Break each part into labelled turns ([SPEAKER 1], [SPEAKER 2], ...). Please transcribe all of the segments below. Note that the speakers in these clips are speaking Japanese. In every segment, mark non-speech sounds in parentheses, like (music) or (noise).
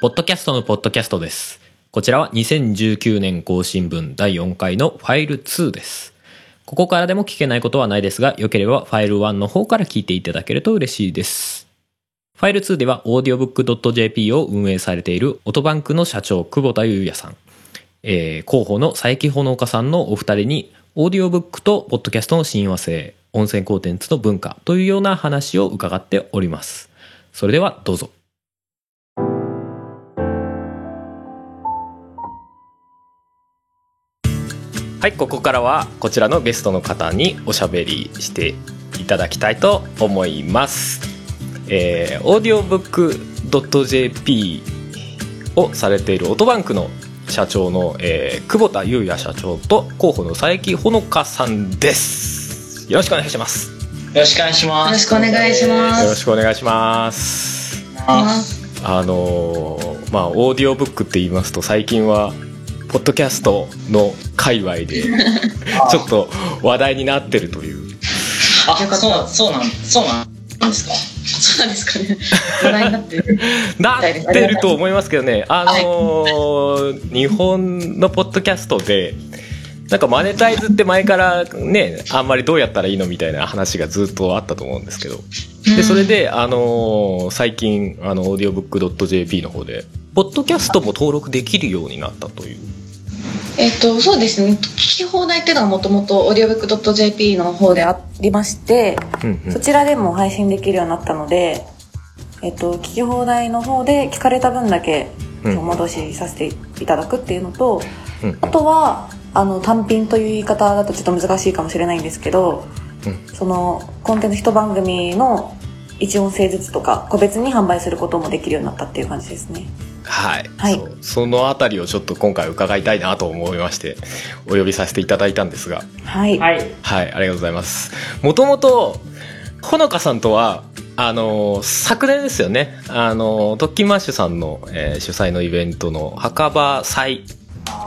[SPEAKER 1] ポッドキャストのポッドキャストです。こちらは2019年更新分第4回のファイル2です。ここからでも聞けないことはないですが、よければファイル1の方から聞いていただけると嬉しいです。ファイル2では audiobook.jp を運営されているオトバンクの社長久保田裕也さん、えー広報の佐伯ほのかさんのお二人にオーディオブックとポッドキャストの親和性、音声コンテンツの文化というような話を伺っております。それではどうぞ。はい、ここからはこちらのゲストの方におしゃべりしていただきたいと思います。えー、オーディオブック .jp をされているオトバンクの社長の、えー久保田裕也社長と広報の佐伯ほのかさんです。よろしくお願いします。
[SPEAKER 2] よろしくお願いします。
[SPEAKER 3] よろしくお願いします
[SPEAKER 1] よろしくお願いします。
[SPEAKER 2] あ
[SPEAKER 1] あのーまあオーディオブックって言いますと最近はポッドキャストの界隈で (laughs) ちょっと話題になってるという
[SPEAKER 2] あ、そう、そうなん、そうなんですか？
[SPEAKER 3] そうなんですかね。話題になってる。(laughs)
[SPEAKER 1] なってると思いますけどねあのー日本のポッドキャストでなんかマネタイズって前からねあんまりどうやったらいいのみたいな話がずっとあったと思うんですけどでそれで、あのー最近あのオーディオブック .jp の方でポッドキャストも登録できるようになったという
[SPEAKER 3] えっと、そうですね。聞き放題っていうのはもともと audiobook.jp の方でありまして、
[SPEAKER 1] うんうん
[SPEAKER 3] そちらでも配信できるようになったので、えっと、聞き放題の方で聞かれた分だけ
[SPEAKER 1] うん
[SPEAKER 3] お戻しさせていただくっていうのと、
[SPEAKER 1] うん
[SPEAKER 3] あとは、あの、単品という言い方だとちょっと難しいかもしれないんですけど、
[SPEAKER 1] うん
[SPEAKER 3] その、コンテンツ一番組の1音声ずつとか、個別に販売することもできるようになったっていう感じですね。
[SPEAKER 1] はい、
[SPEAKER 3] はい
[SPEAKER 1] そのあたりをちょっと今回伺いたいなと思いましてお呼びさせていただいたんですが
[SPEAKER 3] はい。
[SPEAKER 2] はい。
[SPEAKER 1] はい、ありがとうございます。もともと、ほのかさんとは、あの、昨年ですよね。あの、トッキンマッシュさんの、えー主催のイベントの墓場祭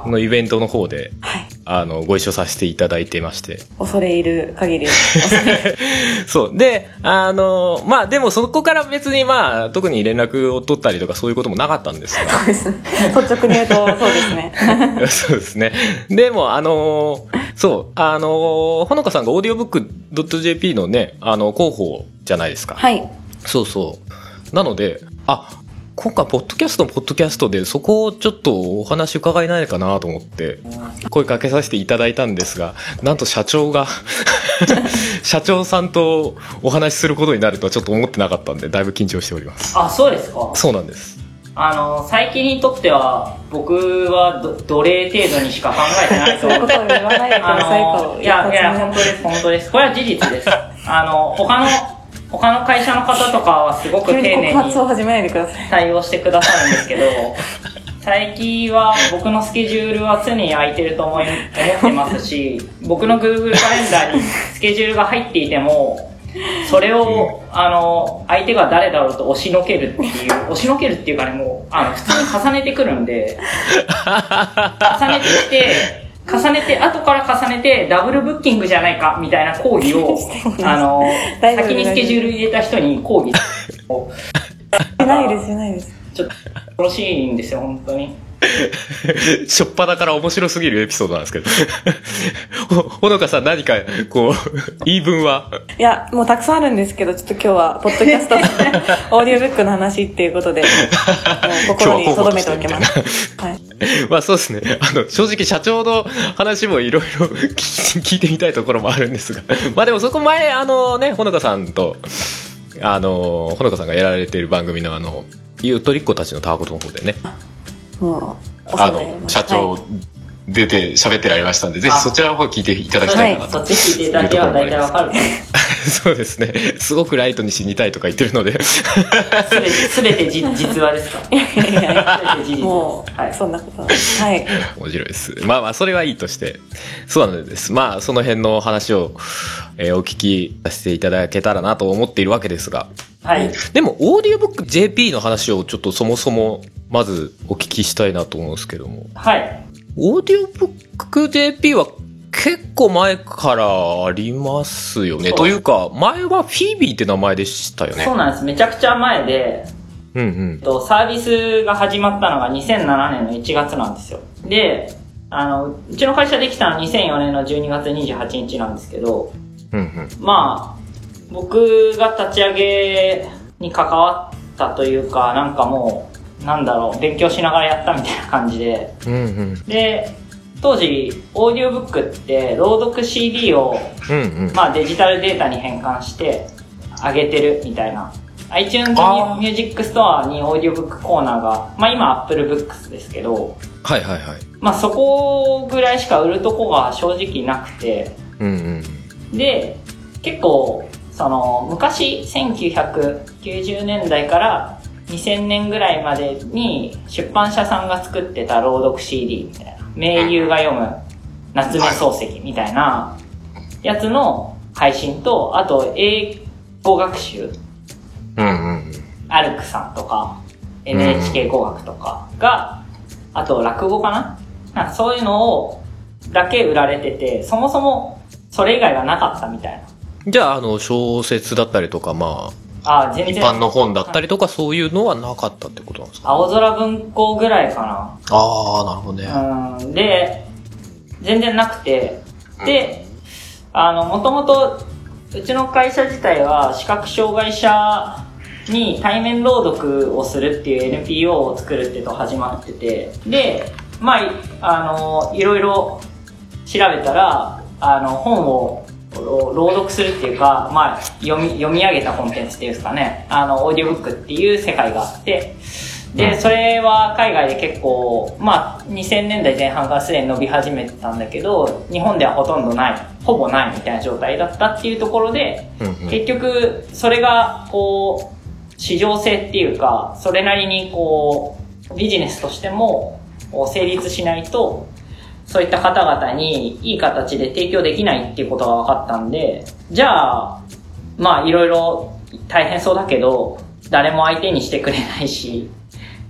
[SPEAKER 1] のイベントの方で、
[SPEAKER 3] はい。
[SPEAKER 1] あの、ご一緒させていただいてまして。
[SPEAKER 3] 恐れいる限り。(laughs)
[SPEAKER 1] そう。で、あの、まあ、でもそこから別にまあ、特に連絡を取ったりとかそういうこともなかったんですが。
[SPEAKER 3] そうですね。率直に言うと、そうですね。(laughs)
[SPEAKER 1] そうですね。でも、あのーそう、あのーほのかさんがオーディオブック .jp のね、あの、広報じゃないですか。
[SPEAKER 3] はい。
[SPEAKER 1] そうそう。なので、あ、今回、ポッドキャストのポッドキャストで、そこをちょっとお話伺えないかなと思って、声かけさせていただいたんですが、なんと社長が、(laughs) 社長さんとお話しすることになるとはちょっと思ってなかったんで、だいぶ緊張しております。
[SPEAKER 4] あ、そうですか？
[SPEAKER 1] そうなんです。
[SPEAKER 4] あの、最近にとっては、僕はど奴隷程度にしか考えてないと (laughs)
[SPEAKER 3] そういうことを言わないでください
[SPEAKER 4] あ
[SPEAKER 3] と
[SPEAKER 4] の、いや、いや、本当です、本当です。これは事実です。あの、他の、他の会社の方とかはすごく丁寧に。対応してくださるんですけど、最近は僕のスケジュールは常に空いてると思い、思ってますし、僕の Google カレンダーにスケジュールが入っていても、それを、あの、相手が誰だろうと押しのけるっていう、押しのけるっていうかね、もう、あの、普通に重ねてくるんで、重ねてきて、重ねて、後から重ねて、ダブルブッキングじゃないか、みたいな抗議を、(laughs) あの、先にスケジュール入れた人に抗議を、
[SPEAKER 3] しないです、しないです。
[SPEAKER 4] ちょっと、よろしいんですよ、本当に。
[SPEAKER 1] しょっぱだから面白すぎるエピソードなんですけど。ほ、(laughs) ほのかさん何か、こう、言い分は？い
[SPEAKER 3] や、もうたくさんあるんですけど、ちょっと今日は、ポッドキャストと (laughs) オーディオブックの話っていうことで、もう心に留めておきます。はい。(laughs)
[SPEAKER 1] まあそうですね。あの、正直社長の話もいろいろ (laughs) 聞いてみたいところもあるんですが。まあでもそこ前、あのね、ほのかさんと、あの、ほのかさんがやられている番組のあの、ゆとりっ子たちのタワゴトの方でね、
[SPEAKER 3] もう、お
[SPEAKER 1] あの、社長出て喋ってられましたんで、ぜひそちらの方聞いていただきたいなと。
[SPEAKER 4] そっち聞いていただければ大体わかる。(laughs)
[SPEAKER 1] そうですね。すごくライトに死にたいとか言ってるので。
[SPEAKER 4] すべて、すべてじ実話ですか？
[SPEAKER 3] もう、
[SPEAKER 4] はい。
[SPEAKER 3] そんなことは。はい。
[SPEAKER 1] 面白いです。まあまあ、それはいいとして。そうなんです。まあ、その辺の話を、えーお聞きさせていただけたらなと思っているわけですが。
[SPEAKER 4] はい。
[SPEAKER 1] でも、オーディオブック JP の話をちょっとそもそも、まずお聞きしたいなと思うんですけども。
[SPEAKER 4] はい。
[SPEAKER 1] オーディオブック JP は結構前からありますよね。というか、前はフィービーって名前でしたよね
[SPEAKER 4] そう。なんです。めちゃくちゃ前で、
[SPEAKER 1] うんうん。
[SPEAKER 4] と、サービスが始まったのが2007年の1月なんですよ。で、あの、うちの会社できたのは2004年の12月28日なんですけど、
[SPEAKER 1] うんうん。
[SPEAKER 4] まあ、僕が立ち上げに関わったというか、なんかもう、なんだろう、勉強しながらやったみたいな感じで、
[SPEAKER 1] うんうん。
[SPEAKER 4] で、当時、オーディオブックって、朗読 CD を、
[SPEAKER 1] うんうん。
[SPEAKER 4] まあデジタルデータに変換して、上げてるみたいな。iTunes
[SPEAKER 1] あー
[SPEAKER 4] Music Store にオーディオブックコーナーが、まあ今 Apple Books ですけど、
[SPEAKER 1] はいはいはい。
[SPEAKER 4] まあそこぐらいしか売るとこが正直なくて、
[SPEAKER 1] うんうん。
[SPEAKER 4] で、結構、その、昔、1990年代から2000年ぐらいまでに出版社さんが作ってた朗読 CD みたいな、名優が読む夏目漱石みたいなやつの配信と、あと英語学習、
[SPEAKER 1] うんうん。
[SPEAKER 4] アルクさんとか、NHK 語学とかが、あと落語かな？なんかそういうのを、だけ売られてて、そもそもそれ以外はなかったみたいな。
[SPEAKER 1] じゃあ、あの、小説だったりとか、ま
[SPEAKER 4] あ、
[SPEAKER 1] あ、
[SPEAKER 4] 全然。
[SPEAKER 1] 一般の本だったりとか、そういうのはなかったってことなんですか？
[SPEAKER 4] 青空文庫ぐらいか
[SPEAKER 1] ああ、なるほどね。
[SPEAKER 4] な。うん。で、全然なくて、で、あの、もともと、うちの会社自体は視覚障害者に対面朗読をするっていう NPO を作るってと始まってて、で、まあ、いあの、いろいろ調べたら、あの、本をろ朗読するっていうか、まあ、読み、読み上げたコンテンツっていうんですかね、あの、オーディオブックっていう世界があって、で、それは海外で結構、まあ、2000年代前半からすでに伸び始めてたんだけど、日本ではほとんどない、ほぼないみたいな状態だったっていうところで、
[SPEAKER 1] うんうん。
[SPEAKER 4] 結局、それが、こう、市場性っていうか、それなりにこう、ビジネスとしても成立しないと、そういった方々にいい形で提供できないっていうことが分かったんで、じゃあ、まあいろいろ大変そうだけど、誰も相手にしてくれないし、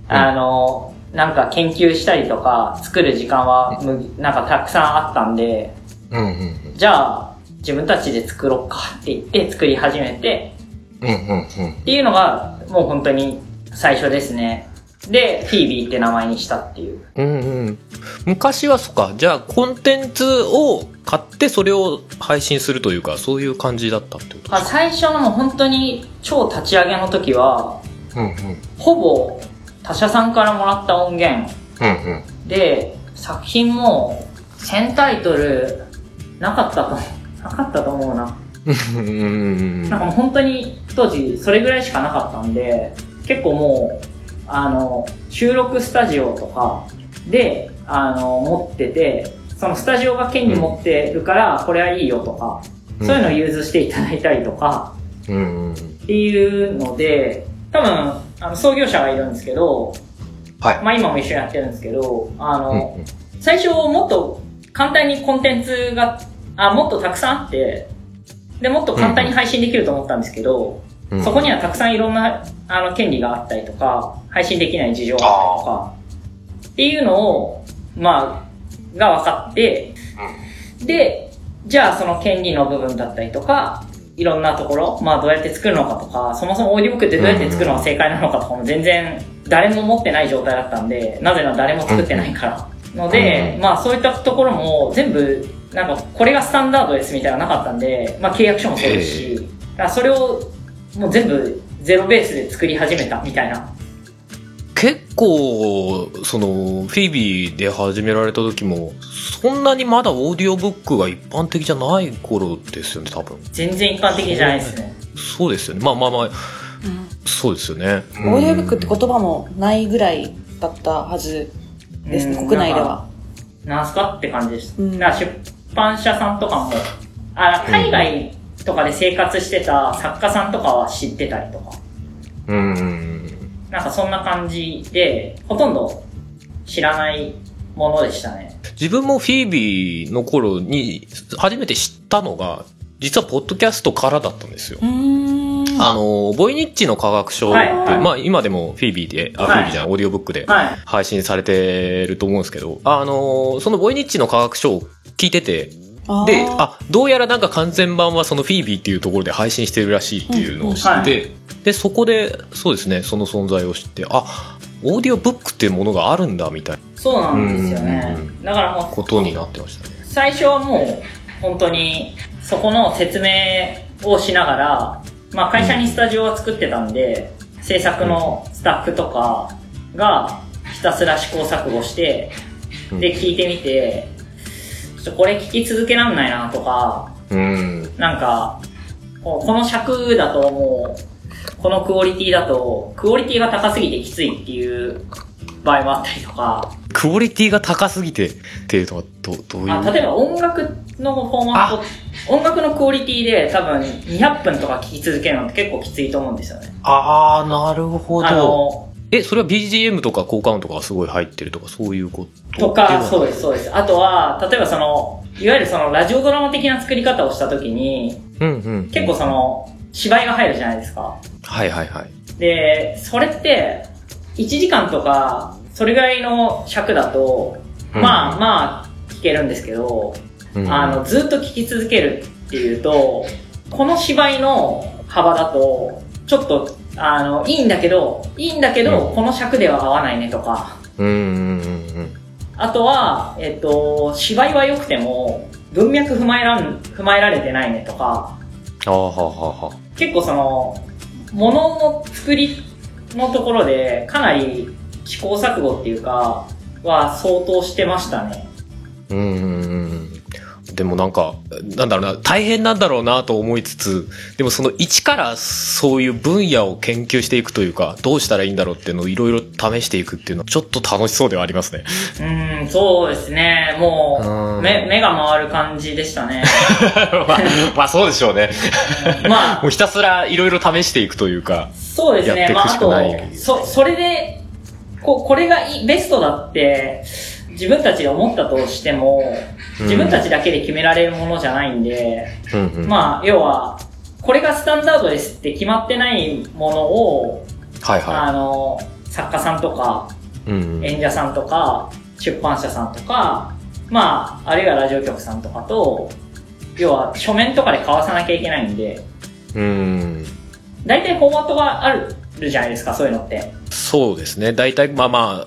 [SPEAKER 4] あの、なんか研究したりとか作る時間はむなんかたくさんあったんで、
[SPEAKER 1] うんうん
[SPEAKER 4] じゃあ自分たちで作ろうかって言って作り始めて、
[SPEAKER 1] うん。うんうんうん。
[SPEAKER 4] っていうのがもう本当に最初ですね。で、フィービーって名前にしたっていう。
[SPEAKER 1] うんうん。昔はそっか、じゃあコンテンツを買ってそれを配信するというか、そういう感じだったってこと？
[SPEAKER 4] まあ、最初のもう本当に超立ち上げの時は、
[SPEAKER 1] うんうん。
[SPEAKER 4] ほぼ他社さんからもらった音源
[SPEAKER 1] うんうん。
[SPEAKER 4] で、作品も1000タイトルなかったと、なかったと思うな。
[SPEAKER 1] うんうんうん
[SPEAKER 4] なんかもう本当に当時それぐらいしかなかったんで、結構もう、あの、収録スタジオとかで、あの、持ってて、そのスタジオが権利持ってるから、これはいいよとか、
[SPEAKER 1] うん
[SPEAKER 4] そういうのを融通していただいたりとか、
[SPEAKER 1] うんうん。
[SPEAKER 4] っていうので、多分、あの、創業者がいるんですけど、
[SPEAKER 1] はい。
[SPEAKER 4] まあ今も一緒にやってるんですけど、あの、
[SPEAKER 1] うんうん
[SPEAKER 4] 最初もっと簡単にコンテンツが、あ、もっとたくさんあって、で、もっと簡単に配信できると思ったんですけど、
[SPEAKER 1] うん。
[SPEAKER 4] そこにはたくさんいろんな、あの、権利があったりとか、配信できない事情があったりとか、っていうのを、まあ、が分かって、で、じゃあその権利の部分だったりとか、いろんなところ、まあどうやって作るのかとか、そもそもオーディオブックってどうやって作るのが正解なのかとかも全然誰も持ってない状態だったんで、なぜなら誰も作ってないから。ので、
[SPEAKER 1] うん。
[SPEAKER 4] まあそういったところも全部、なんかこれがスタンダードですみたいなのなかったんで、まあ契約書もそうですし、だからそれをもう全部ゼロベースで作り始めたみたいな。
[SPEAKER 1] 結構、その、フィービーで始められた時も、そんなにまだオーディオブックが一般的じゃない頃ですよね、多分。
[SPEAKER 4] 全然一般的じゃないですね。
[SPEAKER 1] そうですよね。まあまあまあ、そうですよね。
[SPEAKER 3] オーディオブックって言葉もないぐらいだったはずですね、
[SPEAKER 4] うん
[SPEAKER 3] 国内では。
[SPEAKER 4] なんすかって感じです。
[SPEAKER 3] うん
[SPEAKER 4] だから出版社さんとかも、あ海外とかで生活してた作家さんとかは知ってたりとか、
[SPEAKER 1] うんうん
[SPEAKER 4] なんかそんな感じで、ほとんど知らないものでしたね。
[SPEAKER 1] 自分もフィービーの頃に初めて知ったのが、実はポッドキャストからだったんですよ。
[SPEAKER 3] うーん。
[SPEAKER 1] あの、ボイニッチの科学書って、
[SPEAKER 4] はいはい
[SPEAKER 1] まあ今でもフィービーで、あ、
[SPEAKER 4] はい
[SPEAKER 1] フィービーじゃない、オーディオブックで
[SPEAKER 4] はい。
[SPEAKER 1] 配信されてると思うんですけど、あの、そのボイニッチの科学書を聞いてて、であどうやらなんか完全版はそのフィービーっていうところで配信してるらしいっていうのを知って、
[SPEAKER 4] うんうんは
[SPEAKER 1] でそこでそうですねその存在を知ってあオーディオブックっていうものがあるんだみたいな。
[SPEAKER 4] そうなんですよね。
[SPEAKER 1] うん。
[SPEAKER 4] だからもう、
[SPEAKER 1] ことになってましたね。
[SPEAKER 4] 最初はもう、本当に、そこの説明をしながら、まあ会社にスタジオは作ってたんで、制作のスタッフとかがひたすら試行錯誤して、
[SPEAKER 1] うん。
[SPEAKER 4] で、聞いてみて、ちょこれ聞き続けらんないなとか、
[SPEAKER 1] うん。
[SPEAKER 4] なんか、この尺だともう、このクオリティだと、クオリティが高すぎてきついっていう場合もあったりとか、
[SPEAKER 1] クオリティが高すぎてっていうのはどどういう？
[SPEAKER 4] あ例えば音楽のフォーマット、音楽のクオリティで多分200分とか聴き続けるのって結構きついと思うんですよね。
[SPEAKER 1] ああなるほ
[SPEAKER 4] あ
[SPEAKER 1] ど
[SPEAKER 4] の、
[SPEAKER 1] えそれは BGM とか効果音とかがすごい入ってるとかそういうこと
[SPEAKER 4] とか、そう
[SPEAKER 1] う
[SPEAKER 4] です、そうです。あとは、例えばその、いわゆるそのラジオドラマ的な作り方をした時に、
[SPEAKER 1] うんうん
[SPEAKER 4] 結構その、芝居が入るじゃないですか。
[SPEAKER 1] はいはいはい。
[SPEAKER 4] で、それって、1時間とか、それぐらいの尺だと、
[SPEAKER 1] うん。
[SPEAKER 4] まあまあ、聞けるんですけど、
[SPEAKER 1] うん。
[SPEAKER 4] あの、ずっと聞き続けるっていうと、この芝居の幅だと、ちょっと、あの、いいんだけど、いいんだけど、
[SPEAKER 1] うん。
[SPEAKER 4] この尺では合わないねとか、
[SPEAKER 1] うんうんうん
[SPEAKER 4] あとは、えっと、芝居は良くても、文脈踏まえらん、踏まえられてないねとか、
[SPEAKER 1] ああはあはあはあ。
[SPEAKER 4] 結構その、ものの作りのところで、かなり試行錯誤っていうか、は相当してましたね。
[SPEAKER 1] うんうんうんでもなんか、なんだろうな、大変なんだろうなと思いつつ、でもその一からそういう分野を研究していくというか、どうしたらいいんだろうっていうのをいろいろ試していくっていうのは、ちょっと楽しそうではありますね。
[SPEAKER 4] うーん、そうですね。も
[SPEAKER 1] う
[SPEAKER 4] 目、目が回る感じでしたね。(laughs)
[SPEAKER 1] まあ、まあそうでしょうね。
[SPEAKER 4] まあ (laughs)
[SPEAKER 1] もう、ひたすらいろいろ試していくというか。
[SPEAKER 4] そうですね。
[SPEAKER 1] やってい
[SPEAKER 4] まあ、あと
[SPEAKER 1] くしかない、
[SPEAKER 4] そ、それで、こう、これがいいベストだって、自分たちで思ったとしても、自分たちだけで決められるものじゃないんで、
[SPEAKER 1] うんうん。
[SPEAKER 4] まあ、要は、これがスタンダードですって決まってないものを、
[SPEAKER 1] はいは
[SPEAKER 4] あの、作家さんとか、
[SPEAKER 1] い。うんうん。
[SPEAKER 4] 演者さんとか、出版社さんとか、まあ、あるいはラジオ局さんとかと、要は書面とかで交わさなきゃいけないんで、
[SPEAKER 1] うん。
[SPEAKER 4] 大体フォーマットがあるじゃないですか、そういうのって。
[SPEAKER 1] そうですね。大体、まあまあ、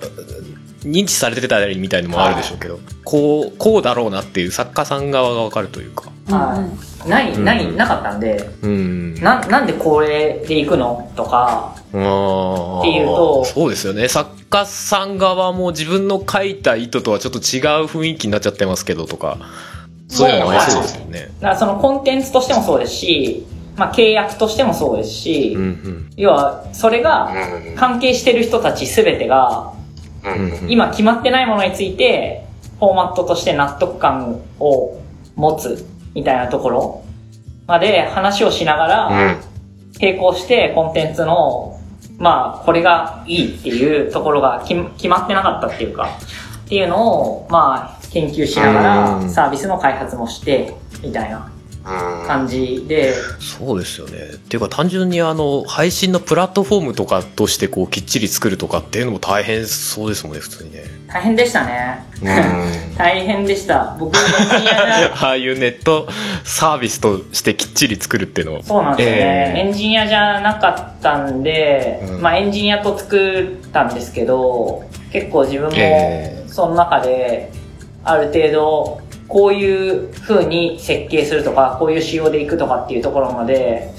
[SPEAKER 1] 認知されてたりみたいのもあるでしょうけど、こう、こうだろうなっていう作家さん側がわかるというか。
[SPEAKER 4] はい。ない、ない、
[SPEAKER 1] うん
[SPEAKER 4] なかったんで、
[SPEAKER 1] うん。
[SPEAKER 4] な、なんでこれで行くのとか、っていうと
[SPEAKER 1] そうですよね。作家さん側も自分の書いた意図とはちょっと違う雰囲気になっちゃってますけどとか、そういうのもありそうですよね。
[SPEAKER 4] だからそのコンテンツとしてもそうですし、まあ契約としてもそうですし、
[SPEAKER 1] うん
[SPEAKER 4] 要は、それが関係してる人たちすべてが、
[SPEAKER 1] うん。うんうん
[SPEAKER 4] 今決まってないものについて、フォーマットとして納得感を持つみたいなところまで話をしながら、並行してコンテンツの、まあ、これがいいっていうところが決決まってなかったっていうか、っていうのを、まあ、研究しなが
[SPEAKER 1] うん。
[SPEAKER 4] ら、サービスの開発もして、みたいな感じで、
[SPEAKER 1] そうですよね。っていうか単純にあの、配信のプラットフォームとかとしてこうきっちり作るとかっていうのも大変そうですもんね、普通にね。
[SPEAKER 4] 大変でしたね。
[SPEAKER 1] うん (laughs)
[SPEAKER 4] 大変でした。僕、エンジニアじゃ
[SPEAKER 1] ああいうネットサービスとしてきっちり作るっていうのは。
[SPEAKER 4] そうなんですよね、
[SPEAKER 1] ええ
[SPEAKER 4] エンジニアじゃなかったんで、
[SPEAKER 1] うん
[SPEAKER 4] まあエンジニアと作ったんですけど、結構自分も
[SPEAKER 1] え
[SPEAKER 4] その中で、ある程度、こういう風に設計するとか、こういう仕様でいくとかっていうところまで、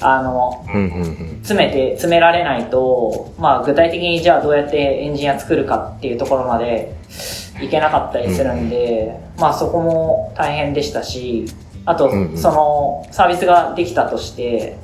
[SPEAKER 4] あの、
[SPEAKER 1] うんうんうん。
[SPEAKER 4] 詰めて、詰められないと、まあ具体的にじゃあどうやってエンジニア作るかっていうところまでいけなかったりするんで、まあそこも大変でしたし、あと
[SPEAKER 1] うんう、ん
[SPEAKER 4] そのサービスができたとして、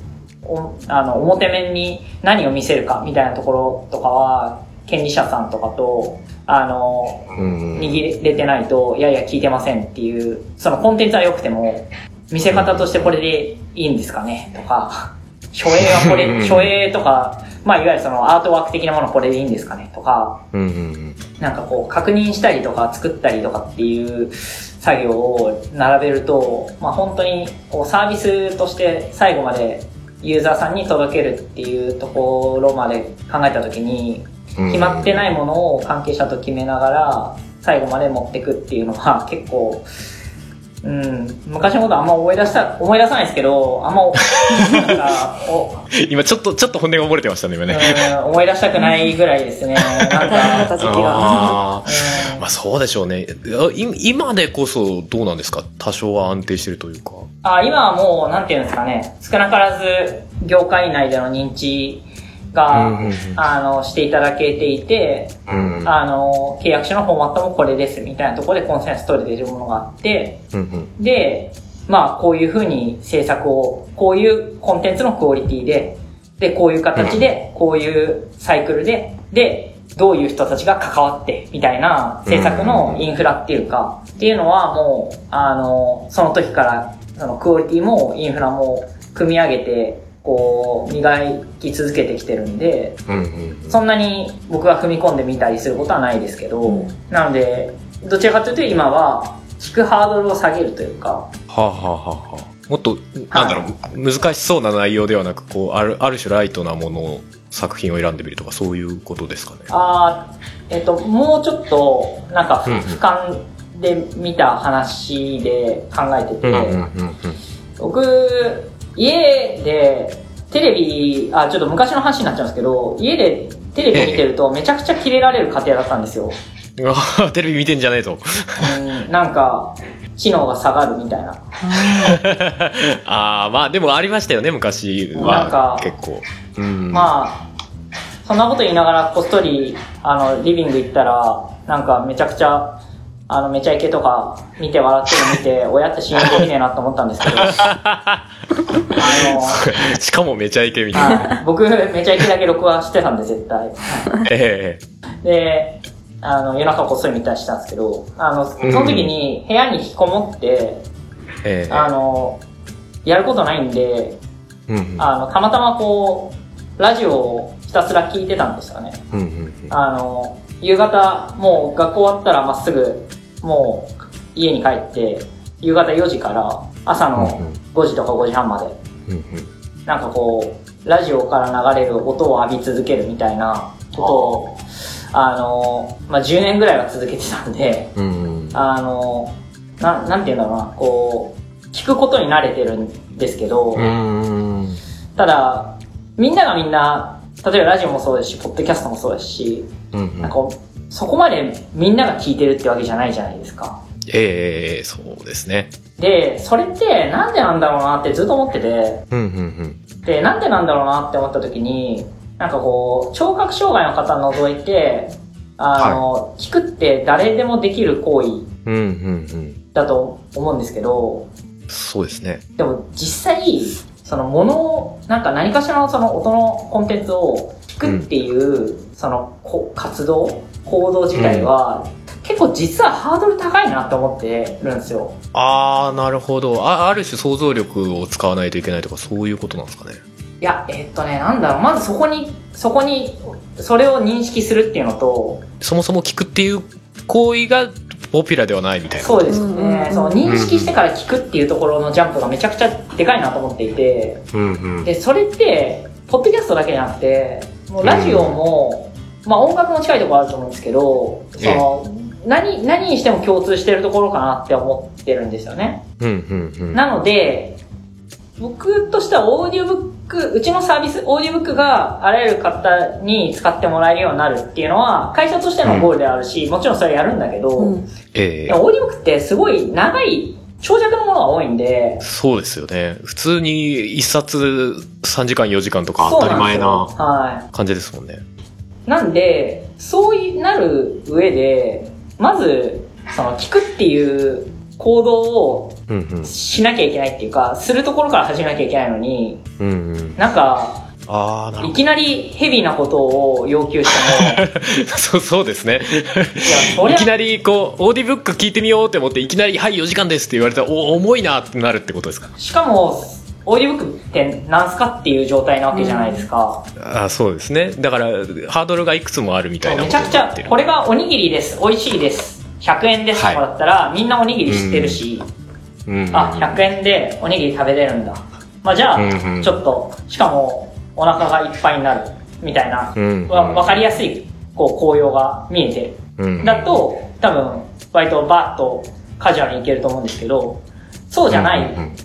[SPEAKER 4] おあの、表面に何を見せるかみたいなところとかは、権利者さんとかと、あの、握れてないと、いやいや聞いてませんっていう、そのコンテンツは良くても、見せ方としてこれでいいんですかねとか、書影はこ
[SPEAKER 1] うん
[SPEAKER 4] れ、書影とか、まあいわゆるそのアートワーク的なものこれでいいんですかねとか。なんかこう確認したりとか作ったりとかっていう作業を並べると、まあ本当にこうサービスとして最後までユーザーさんに届けるっていうところまで考えたときに、決まってないものを関係者と決めながら最後まで持ってくっていうのは結構うん、昔のことあんま思い出した、思い出さないですけど、あんま、(laughs)
[SPEAKER 1] 今ちょっと、ちょっと本音が漏れてましたね、今ね。
[SPEAKER 4] うん、思い出したくないぐらいですね。なんか、(laughs)
[SPEAKER 1] まあそうでしょうね。いい今でこそどうなんですか？多少は安定してるというか。
[SPEAKER 4] あ今はもう、なんていうんですかね、少なからず、業界内での認知が、
[SPEAKER 1] うんうんうん
[SPEAKER 4] あの、していただけていて、
[SPEAKER 1] うん。
[SPEAKER 4] あの、契約書のフォーマットもこれですみたいなところでコンセンサス取れているものがあって、
[SPEAKER 1] うんうん。
[SPEAKER 4] で、まあ、こういうふうに制作を、こういうコンテンツのクオリティで、で、こういう形で、こういうサイクルで、で、どういう人たちが関わって、みたいな制作のインフラっていうか、っていうのはもう、あの、その時から、そのクオリティもインフラも組み上げて、こう、磨き続けてきてるんで、
[SPEAKER 1] うんうん
[SPEAKER 4] そんなに僕が踏み込んでみたりすることはないですけど、
[SPEAKER 3] うん。
[SPEAKER 4] なので、どちらかというと今は、聞くハードルを下げるというか、
[SPEAKER 1] はあ、はあはあはあ、もっと、なんだろう、難しそうな内容ではなく、こう、ある、ある種ライトなものを、作品を選んでみるとか、そういうことですかね。
[SPEAKER 4] あーえっと、もうちょっと、なんかふ、
[SPEAKER 1] うんうん。
[SPEAKER 4] 俯瞰で見た話で考えてて、
[SPEAKER 1] うんうんうんうん。
[SPEAKER 4] 僕、家で、テレビ、あ、ちょっと昔の話になっちゃうんですけど、家でテレビ見てるとめちゃくちゃキレられる家庭だったんですよ。
[SPEAKER 1] テレビ見てんじゃねえと。
[SPEAKER 4] うん、なんか、知能が下がるみたいな。(laughs)
[SPEAKER 1] ああ、まあでもありましたよね、昔
[SPEAKER 4] なん
[SPEAKER 1] は
[SPEAKER 4] か。
[SPEAKER 1] 結構。うん。
[SPEAKER 4] まあ、そんなこと言いながらこっそり、あの、リビング行ったら、なんかめちゃくちゃ、あの、めちゃイケとか見て笑ってるの見て、親って信用できねえなと思ったんですけど、(laughs) あ
[SPEAKER 1] しかもめちゃイケみ
[SPEAKER 4] の、
[SPEAKER 1] たいな。
[SPEAKER 4] はい、僕、めちゃイケだけ録画してたんで、絶対。(laughs)
[SPEAKER 1] え
[SPEAKER 4] で、あの、夜中こっそり見たりしたんですけど、あの、その時に部屋に引きこもって、
[SPEAKER 1] えええ
[SPEAKER 4] あの、やることないんで、
[SPEAKER 1] うんうん。
[SPEAKER 4] あの、たまたまこう、ラジオをひたすら聞いてたんですよね。
[SPEAKER 1] うんうん
[SPEAKER 4] あの、夕方、もう学校終わったらまっすぐ、もう家に帰って、夕方4時から朝の
[SPEAKER 1] うんうん。
[SPEAKER 4] 5時とか5時半まで、
[SPEAKER 1] うんうん。
[SPEAKER 4] なんかこう、ラジオから流れる音を浴び続けるみたいなことを、あの、まあ、10年ぐらいは続けてたんで、
[SPEAKER 1] うんうん。
[SPEAKER 4] あの、ななんていうんだろうな、こう、聞くことに慣れてるんですけど、
[SPEAKER 1] うん
[SPEAKER 4] ただ、みんながみんな、例えばラジオもそうですし、ポッドキャストもそうですし、
[SPEAKER 1] うんうん。
[SPEAKER 4] なんかそこまでみんなが聞いてるってわけじゃないじゃないですか。
[SPEAKER 1] ええそうですね。
[SPEAKER 4] で、それってなんでなんだろうなってずっと思ってて、
[SPEAKER 1] うんうん
[SPEAKER 4] で、なんでなんだろうなって思った時に、なんかこう、聴覚障害の方除いて、あの、聞くって誰でもできる行為
[SPEAKER 1] うん。うんうんうん。
[SPEAKER 4] だと思うんですけど、
[SPEAKER 1] そうですね。
[SPEAKER 4] でも実際、そのものを、なんか何かしらのその音のコンテンツを聞くっていう、そのこ活動、行動自体は、結構実はハードル高いなって思ってるんですよ。
[SPEAKER 1] ああ、なるほど。あ、ある種想像力を使わないといけないとか、そういうことなんですかね。
[SPEAKER 4] いや、えっとね、なんだろう、まずそこに、そこに、それを認識するっていうのと、
[SPEAKER 1] そもそも聞くっていう行為がポピュラーではないみたいな。
[SPEAKER 4] そうです
[SPEAKER 3] うんうんうん。
[SPEAKER 4] ねその認識してから聞くっていうところのジャンプがめちゃくちゃでかいなと思っていて、
[SPEAKER 1] うんうん。
[SPEAKER 4] で、それって、ポッドキャストだけじゃなくて、もうラジオも、まあ音楽も近いところあると思うんですけど、その、何、何にしても共通してるところかなって思ってるんですよね。
[SPEAKER 1] うんうんうん。
[SPEAKER 4] なので、僕としてはオーディオブック、うちのサービス、オーディオブックがあらゆる方に使ってもらえるようになるっていうのは、会社としてのゴールであるし、もちろんそれやるんだけど、
[SPEAKER 3] うん
[SPEAKER 1] ええ
[SPEAKER 4] でもオーディオブックってすごい長い、長尺のものが多いんで、
[SPEAKER 1] そうですよね。普通に一冊3時間4時間とか当たり前な。感じですもんね。
[SPEAKER 4] なんで、そうなる上で、まず、その、聞くっていう行動を
[SPEAKER 1] うんうん。
[SPEAKER 4] しなきゃいけないっていうか、するところから始めなきゃいけないのに、
[SPEAKER 1] うんうん。
[SPEAKER 4] なんか、
[SPEAKER 1] ああ、なるほ
[SPEAKER 4] いきなりヘビーなことを要求しても、
[SPEAKER 1] ど。(laughs) そう、そうですね。
[SPEAKER 4] いや、そりゃ
[SPEAKER 1] いき、なりこう、オーディブック聞いてみようって思って、いきなり、はい、4時間ですって言われたら、お、重いなってなるってことですか？
[SPEAKER 4] しかも、オーディオブックって何すかっていう状態なわけじゃないですか。
[SPEAKER 1] ああ、そうですね。だから、ハードルがいくつもあるみたいな
[SPEAKER 4] めちゃくちゃ、こ
[SPEAKER 1] れ。
[SPEAKER 4] れがおにぎりです、美味しいです、100円です。とかだったら、みんなおにぎり知ってるし、
[SPEAKER 1] うん。
[SPEAKER 4] あ、100円でおにぎり食べれるんだ。まあじゃあ、
[SPEAKER 1] うんうん。
[SPEAKER 4] ちょっと、しかもお腹がいっぱいになる、みたいな、
[SPEAKER 1] うん
[SPEAKER 4] わわかりやすい、こう、紅葉が見えて。
[SPEAKER 1] うん。
[SPEAKER 4] だと、多分、割とバーッとカジュアルにいけると思うんですけど、そうじゃない、
[SPEAKER 1] うん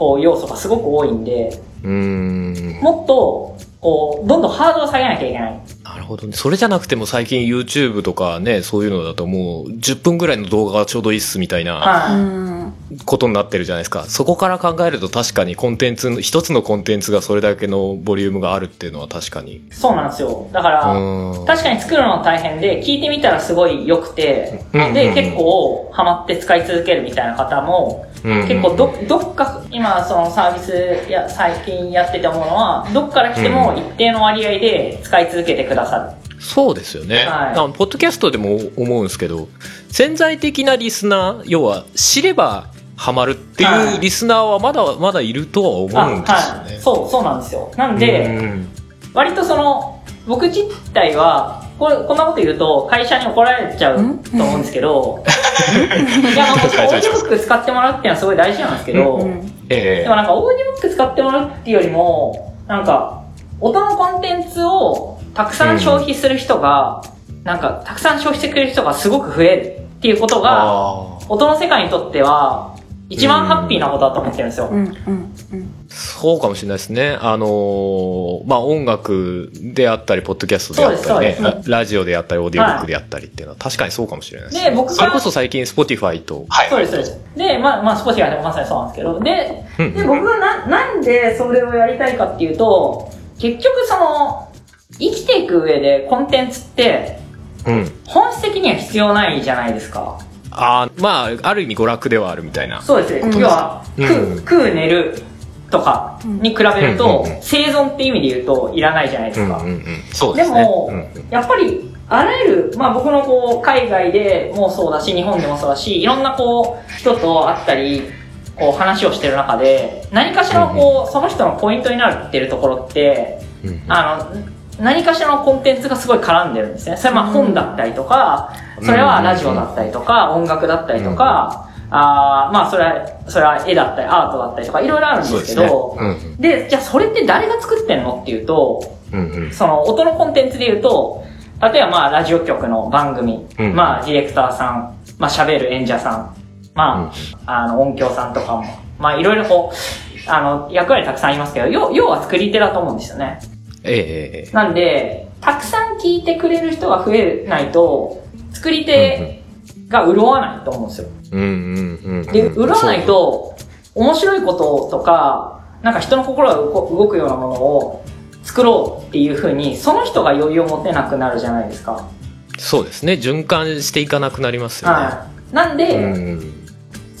[SPEAKER 4] こう、要素がすごく多いんで、
[SPEAKER 1] うんうん
[SPEAKER 4] もっと、こう、どんどんハードルを下げなきゃいけない。
[SPEAKER 1] なるほどね。それじゃなくても最近 YouTube とかね、そういうのだともう10分ぐらいの動画がちょうどいいっすみたいな。ことになってるじゃないですか。そこから考えると確かにコンテンツの、一つのコンテンツがそれだけのボリュームがあるっていうのは確かに。
[SPEAKER 4] そうなんですよ。だから、
[SPEAKER 1] うん
[SPEAKER 4] 確かに作るのは大変で、聞いてみたらすごい良くて、で、
[SPEAKER 1] うんうんうん
[SPEAKER 4] 結構ハマって使い続けるみたいな方も、
[SPEAKER 1] うん
[SPEAKER 4] 結構ど、どっか、今そのサービスや最近やってて思うのは、どっから来ても一定の割合で使い続けてくださる。
[SPEAKER 1] そうですよね。
[SPEAKER 4] はい
[SPEAKER 1] あのポッドキャストでも思うんですけど、潜在的なリスナー、要は知ればハマるって
[SPEAKER 4] はいいう
[SPEAKER 1] リスナーはまだまだいるとは思うんですよ
[SPEAKER 4] はい。
[SPEAKER 1] ね。
[SPEAKER 4] そう、そうなんですよ。なんで、
[SPEAKER 1] うん
[SPEAKER 4] 割とその、僕自体は、これ、こんなこと言うと、会社に怒られちゃうと思うんですけど、(laughs) いや、なんか、オーディオブック使ってもらうっていうのはすごい大事なんですけど、
[SPEAKER 3] うん。
[SPEAKER 1] え
[SPEAKER 4] でもなんか、オーディオブック使ってもらうっていうよりも、なんか、音のコンテンツをたくさん消費する人が、なんか、たくさん消費してくれる人がすごく増えるっていうことが、音の世界にとっては、一番ハッピーなことだと思ってるんですよ。
[SPEAKER 3] うん。うん。うん。
[SPEAKER 1] そうかもしれないですね。あのーまあ、音楽であったり、ポッドキャストであったり
[SPEAKER 4] そう
[SPEAKER 1] ね
[SPEAKER 4] ですそうです、
[SPEAKER 1] ララジオであったり、オーディオブックであったりっていうのは確かにそうかもしれないです、
[SPEAKER 4] で僕が
[SPEAKER 1] それこそ最近、Spotify と、
[SPEAKER 4] そうです、そうです。で、まあ、まあ、少しはまさにそうなんですけど、で、
[SPEAKER 1] うん
[SPEAKER 4] で、僕がな、なんでそれをやりたいかっていうと、結局その、生きていく上でコンテンツって、
[SPEAKER 1] うん。
[SPEAKER 4] 本質的には必要ないじゃないですか。
[SPEAKER 1] ああ、まあ、ある意味娯楽ではあるみたいな。
[SPEAKER 4] そうですね。
[SPEAKER 3] うん
[SPEAKER 4] 要は、
[SPEAKER 1] うん
[SPEAKER 4] 食う、寝るとかに比べると生存って意味で言うといらないじゃないですか。
[SPEAKER 1] うんうんうん。そうでね。
[SPEAKER 4] ですも、
[SPEAKER 1] うん
[SPEAKER 4] やっぱり、あらゆる、まあ僕のこう、海外でもそうだし、日本でもそうだし、いろんなこう、人と会ったり、こう話をしてる中で、何かしらのこう、その人のポイントになってるところって、
[SPEAKER 1] うん
[SPEAKER 4] あの、何かしらのコンテンツがすごい絡んでるんですね。それはまあ本だったりとか、それはラジオだったりとか、音楽だったりとか、あーまあそれは、それは絵だったり、アートだったりとか、いろいろあるんですけ。ど、でじゃあそれって誰が作ってんのっていうと、
[SPEAKER 1] うんうん。うん。
[SPEAKER 4] その音のコンテンツで言うと、例えばまあラジオ局の番組、
[SPEAKER 1] うん。
[SPEAKER 4] まあディレクターさん、まあ喋る演者さん、まあ、あの音響さんとかも、まあいろいろこう、あの役割たくさんありますけど、要要は作り手だと思うんですよね。
[SPEAKER 1] ええええ
[SPEAKER 4] なんで、たくさん聞いてくれる人が増えないと、作り手が潤わないと思うんですよ。
[SPEAKER 1] うんうんうんうん。
[SPEAKER 4] で、潤わないと、面白いこととか、なんか人の心が動動くようなものを作ろうっていうふうに、その人が余裕を持てなくなるじゃないですか。
[SPEAKER 1] そうですね。循環していかなくなりますよね。
[SPEAKER 4] はい。なんで、
[SPEAKER 1] うん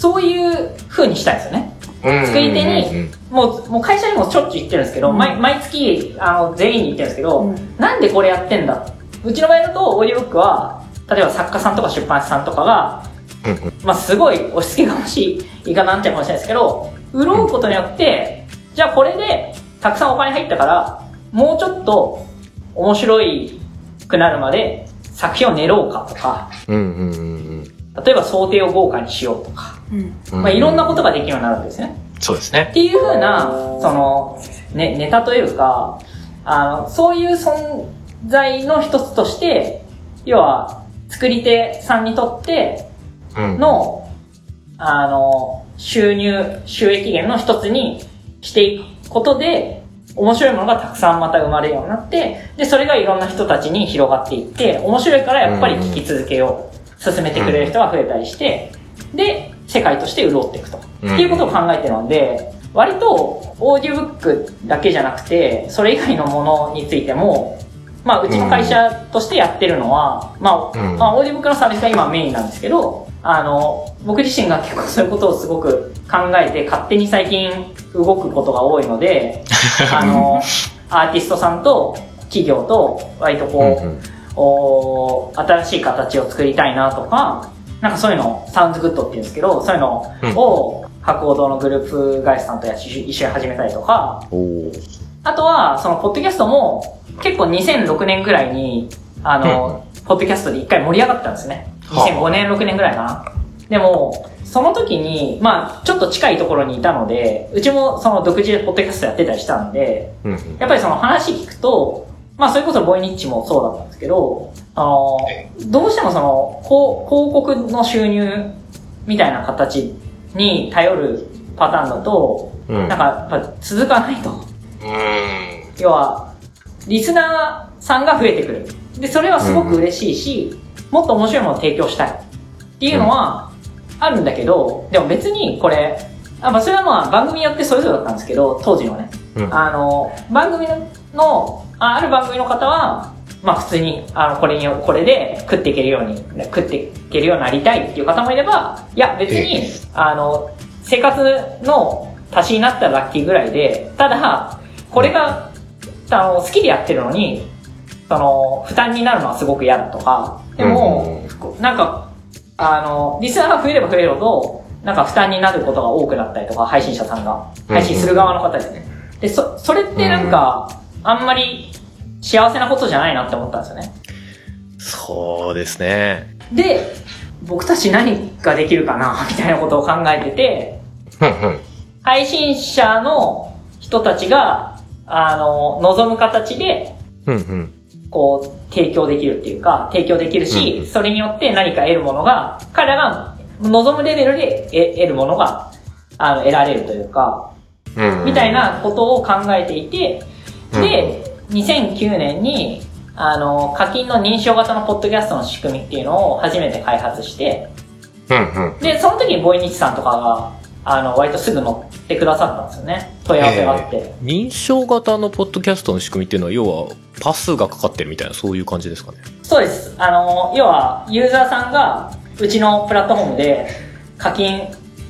[SPEAKER 4] そういうふうにしたいですよね。
[SPEAKER 1] うん
[SPEAKER 4] 作り手に
[SPEAKER 1] うんうん
[SPEAKER 4] もう、もう会社にもしょっちゅう言ってるんですけど、
[SPEAKER 3] うん
[SPEAKER 4] 毎毎月、あの、全員に言ってるんですけど、
[SPEAKER 3] うん
[SPEAKER 4] なんでこれやってんだ？うちの場合だと、オーディオブックは、例えば作家さんとか出版社さんとかが、
[SPEAKER 1] うんうん
[SPEAKER 4] まあ、すごい押し付けがましい言い方になっちゃうかもしれないですけど、潤うことによって、じゃあこれでたくさんお金入ったから、もうちょっと面白いくなるまで作品を練ろうかとか、
[SPEAKER 1] うんうんうん
[SPEAKER 4] 例えば想定を豪華にしようとか、
[SPEAKER 3] うん。
[SPEAKER 1] うん。
[SPEAKER 4] まあ、いろんなことができるようになるんですね。
[SPEAKER 1] そうですね
[SPEAKER 4] っ。ていう風な、その、ね、ネタというか、あの、そういう存在の一つとして、要は、作り手さんにとって
[SPEAKER 1] うん。
[SPEAKER 4] の、あの、収入、収益源の一つにしていくことで、面白いものがたくさんまた生まれるようになって、で、それがいろんな人たちに広がっていって、面白いからやっぱり聞き続けよう。進めてくれる人が増えたりして、で、世界として潤っていくと。
[SPEAKER 1] うん。
[SPEAKER 4] っていうことを考えてるので、割とオーディオブックだけじゃなくて、それ以外のものについても、まあ、うちの会社としてやってるのは、まあ、
[SPEAKER 1] うん。
[SPEAKER 4] まあ、オーディオブックのサービスが今メインなんですけど、あの、僕自身が結構そういうことをすごく考えて、勝手に最近動くことが多いので、(laughs) あの、アーティストさんと企業と割とこう、
[SPEAKER 1] うんうん。
[SPEAKER 4] お新しい形を作りたいなとか、なんかそういうのをサウンズグッドって言うんですけど、そういうのを博報堂のグループ会社さんと一緒に始めたりとか、あとは、その、ポッドキャストも、結構2006年ぐらいに、あの、ポッドキャストで一回盛り上がったんですね。
[SPEAKER 1] はあ。
[SPEAKER 4] 2005年、6年ぐらいかな。でも、その時に、まあ、ちょっと近いところにいたので、うちもその独自でポッドキャストやってたりしたんで、やっぱりその話聞くと、まあそれこそボイニッチもそうだったんですけど、あの
[SPEAKER 1] え、
[SPEAKER 4] どうしてもその、広告の収入みたいな形に頼るパターンだと、
[SPEAKER 1] うん
[SPEAKER 4] なんかやっぱ続かないと。
[SPEAKER 1] うん。
[SPEAKER 4] 要は、リスナーさんが増えてくる。で、それはすごく嬉しいし、もっと面白いものを提供したい。っていうのは、あるんだけど、でも別にこれ、あまあ、それはまあ番組によってそれぞれだったんですけど、当時のね。
[SPEAKER 1] うん
[SPEAKER 4] あの、番組の、あある番組の方は、まあ普通に、あの、これによ、これで食っていけるように、食っていけるようになりたいっていう方もいれば、いや別に、あの、生活の足しになったらラッキーぐらいで、ただ、これが、あの、好きでやってるのに、その、負担になるのはすごく嫌だとか、でも、なんか、あの、リスナーが増えれば増えるほど、なんか負担になることが多くなったりとか、配信者さんが、配信する側の方ですね。で、そ、それってなんか、あんまり幸せなことじゃないなって思ったんですよね。
[SPEAKER 1] そうですね。
[SPEAKER 4] で、僕たち何ができるかな、みたいなことを考えてて。配信者の人たちが、あの、望む形で。こう、提供できるっていうか、提供できるし、
[SPEAKER 1] うん
[SPEAKER 4] それによって何か得るものが、彼らが望むレベルで得得るものが、あの、得られるというか、
[SPEAKER 1] うん。
[SPEAKER 4] みたいなことを考えていて、
[SPEAKER 1] うん
[SPEAKER 4] で、2009年に、あの、課金の認証型のポッドキャストの仕組みっていうのを初めて開発して、
[SPEAKER 1] うんうん。
[SPEAKER 4] で、その時にボイニチさんとかが、あの、割とすぐ乗ってくださったんですよね。問い合わせがあって。
[SPEAKER 1] えー認証型のポッドキャストの仕組みっていうのは、要は、パスがかかってるみたいな、そういう感じですかね。
[SPEAKER 4] そうです。あの、要は、ユーザーさんが、うちのプラットフォームで課金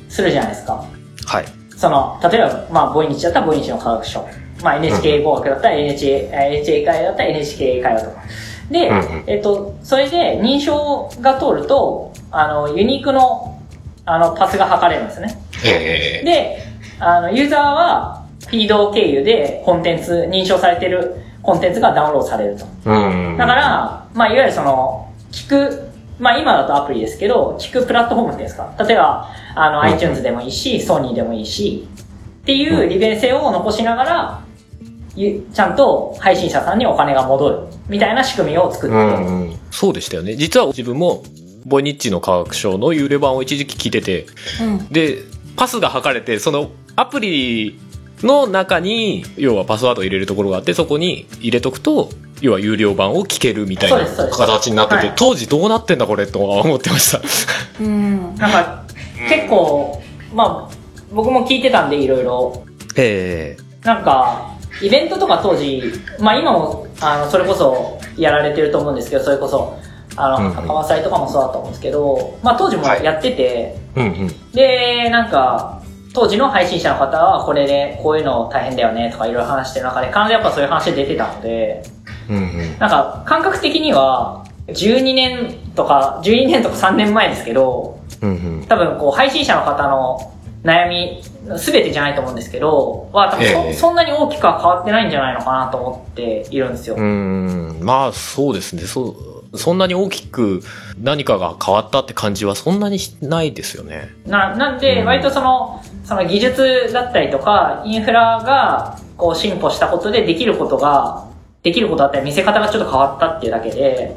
[SPEAKER 4] するじゃないですか。
[SPEAKER 1] はい。
[SPEAKER 4] その、例えば、まあ、ボイニチだったらボイニチの科学書。まあ、NHK 語学だったら NHK、えー NHK 会話だったら NHK 会話とか。で、
[SPEAKER 1] うんうん
[SPEAKER 4] えっと、それで認証が通ると、あの、ユニークの、あの、パスが測れるんですね。
[SPEAKER 1] え
[SPEAKER 4] で、あの、ユーザーは、フィード経由でコンテンツ、認証されてるコンテンツがダウンロードされると。
[SPEAKER 1] うん。
[SPEAKER 4] だから、まあ、いわゆるその、聞く、まあ、今だとアプリですけど、聞くプラットフォームっていうんですか？例えば、あの、
[SPEAKER 1] うん
[SPEAKER 4] iTunes でもいいし、ソニーでもいいし、っていう利便性を残しながら、ゆちゃんと配信者さんにお金が戻る、みたいな仕組みを作って、
[SPEAKER 1] うんうん。そうでしたよね。実は自分も、ボイニッチの科学賞の幽霊版を一時期聞いてて、
[SPEAKER 3] うん。
[SPEAKER 1] で、パスが測れて、そのアプリの中に、要はパスワードを入れるところがあって、そこに入れとくと、要は有料版を聞けるみたいな形になってて、
[SPEAKER 4] はい
[SPEAKER 1] 当時どうなってんだこれとは思ってました。
[SPEAKER 3] うん。
[SPEAKER 4] なんか、結構、まあ、僕も聞いてたんで、いろいろ。
[SPEAKER 1] え
[SPEAKER 4] なんか、イベントとか当時、まあ今も、あの、それこそやられてると思うんですけど、それこそ、あの、
[SPEAKER 1] うんうん
[SPEAKER 4] 赤間祭とかもそうだと思うんですけど、まあ当時もやってて、
[SPEAKER 1] えうんうん。
[SPEAKER 4] で、なんか、当時の配信者の方は、これでこういうの大変だよねとかいろいろ話してる中で、必ずやっぱそういう話出てたので、
[SPEAKER 1] うんうん。
[SPEAKER 4] なんか、感覚的には、12年とか、12年とか3年前ですけど、
[SPEAKER 1] うんうん。
[SPEAKER 4] 多分こう、配信者の方の悩み、すべてじゃないと思うんですけど、は多分そ,、
[SPEAKER 1] ええ
[SPEAKER 4] そんなに大きくは変わってないんじゃないのかなと思っているんですよ。
[SPEAKER 1] うーん、まあそうですね。そう、そんなに大きく何かが変わったって感じはそんなにしないですよね。
[SPEAKER 4] な、なんで、
[SPEAKER 1] うん
[SPEAKER 4] 割とその、その技術だったりとか、インフラが、こう進歩したことでできることが、できることだったり見せ方がちょっと変わったっていうだけで、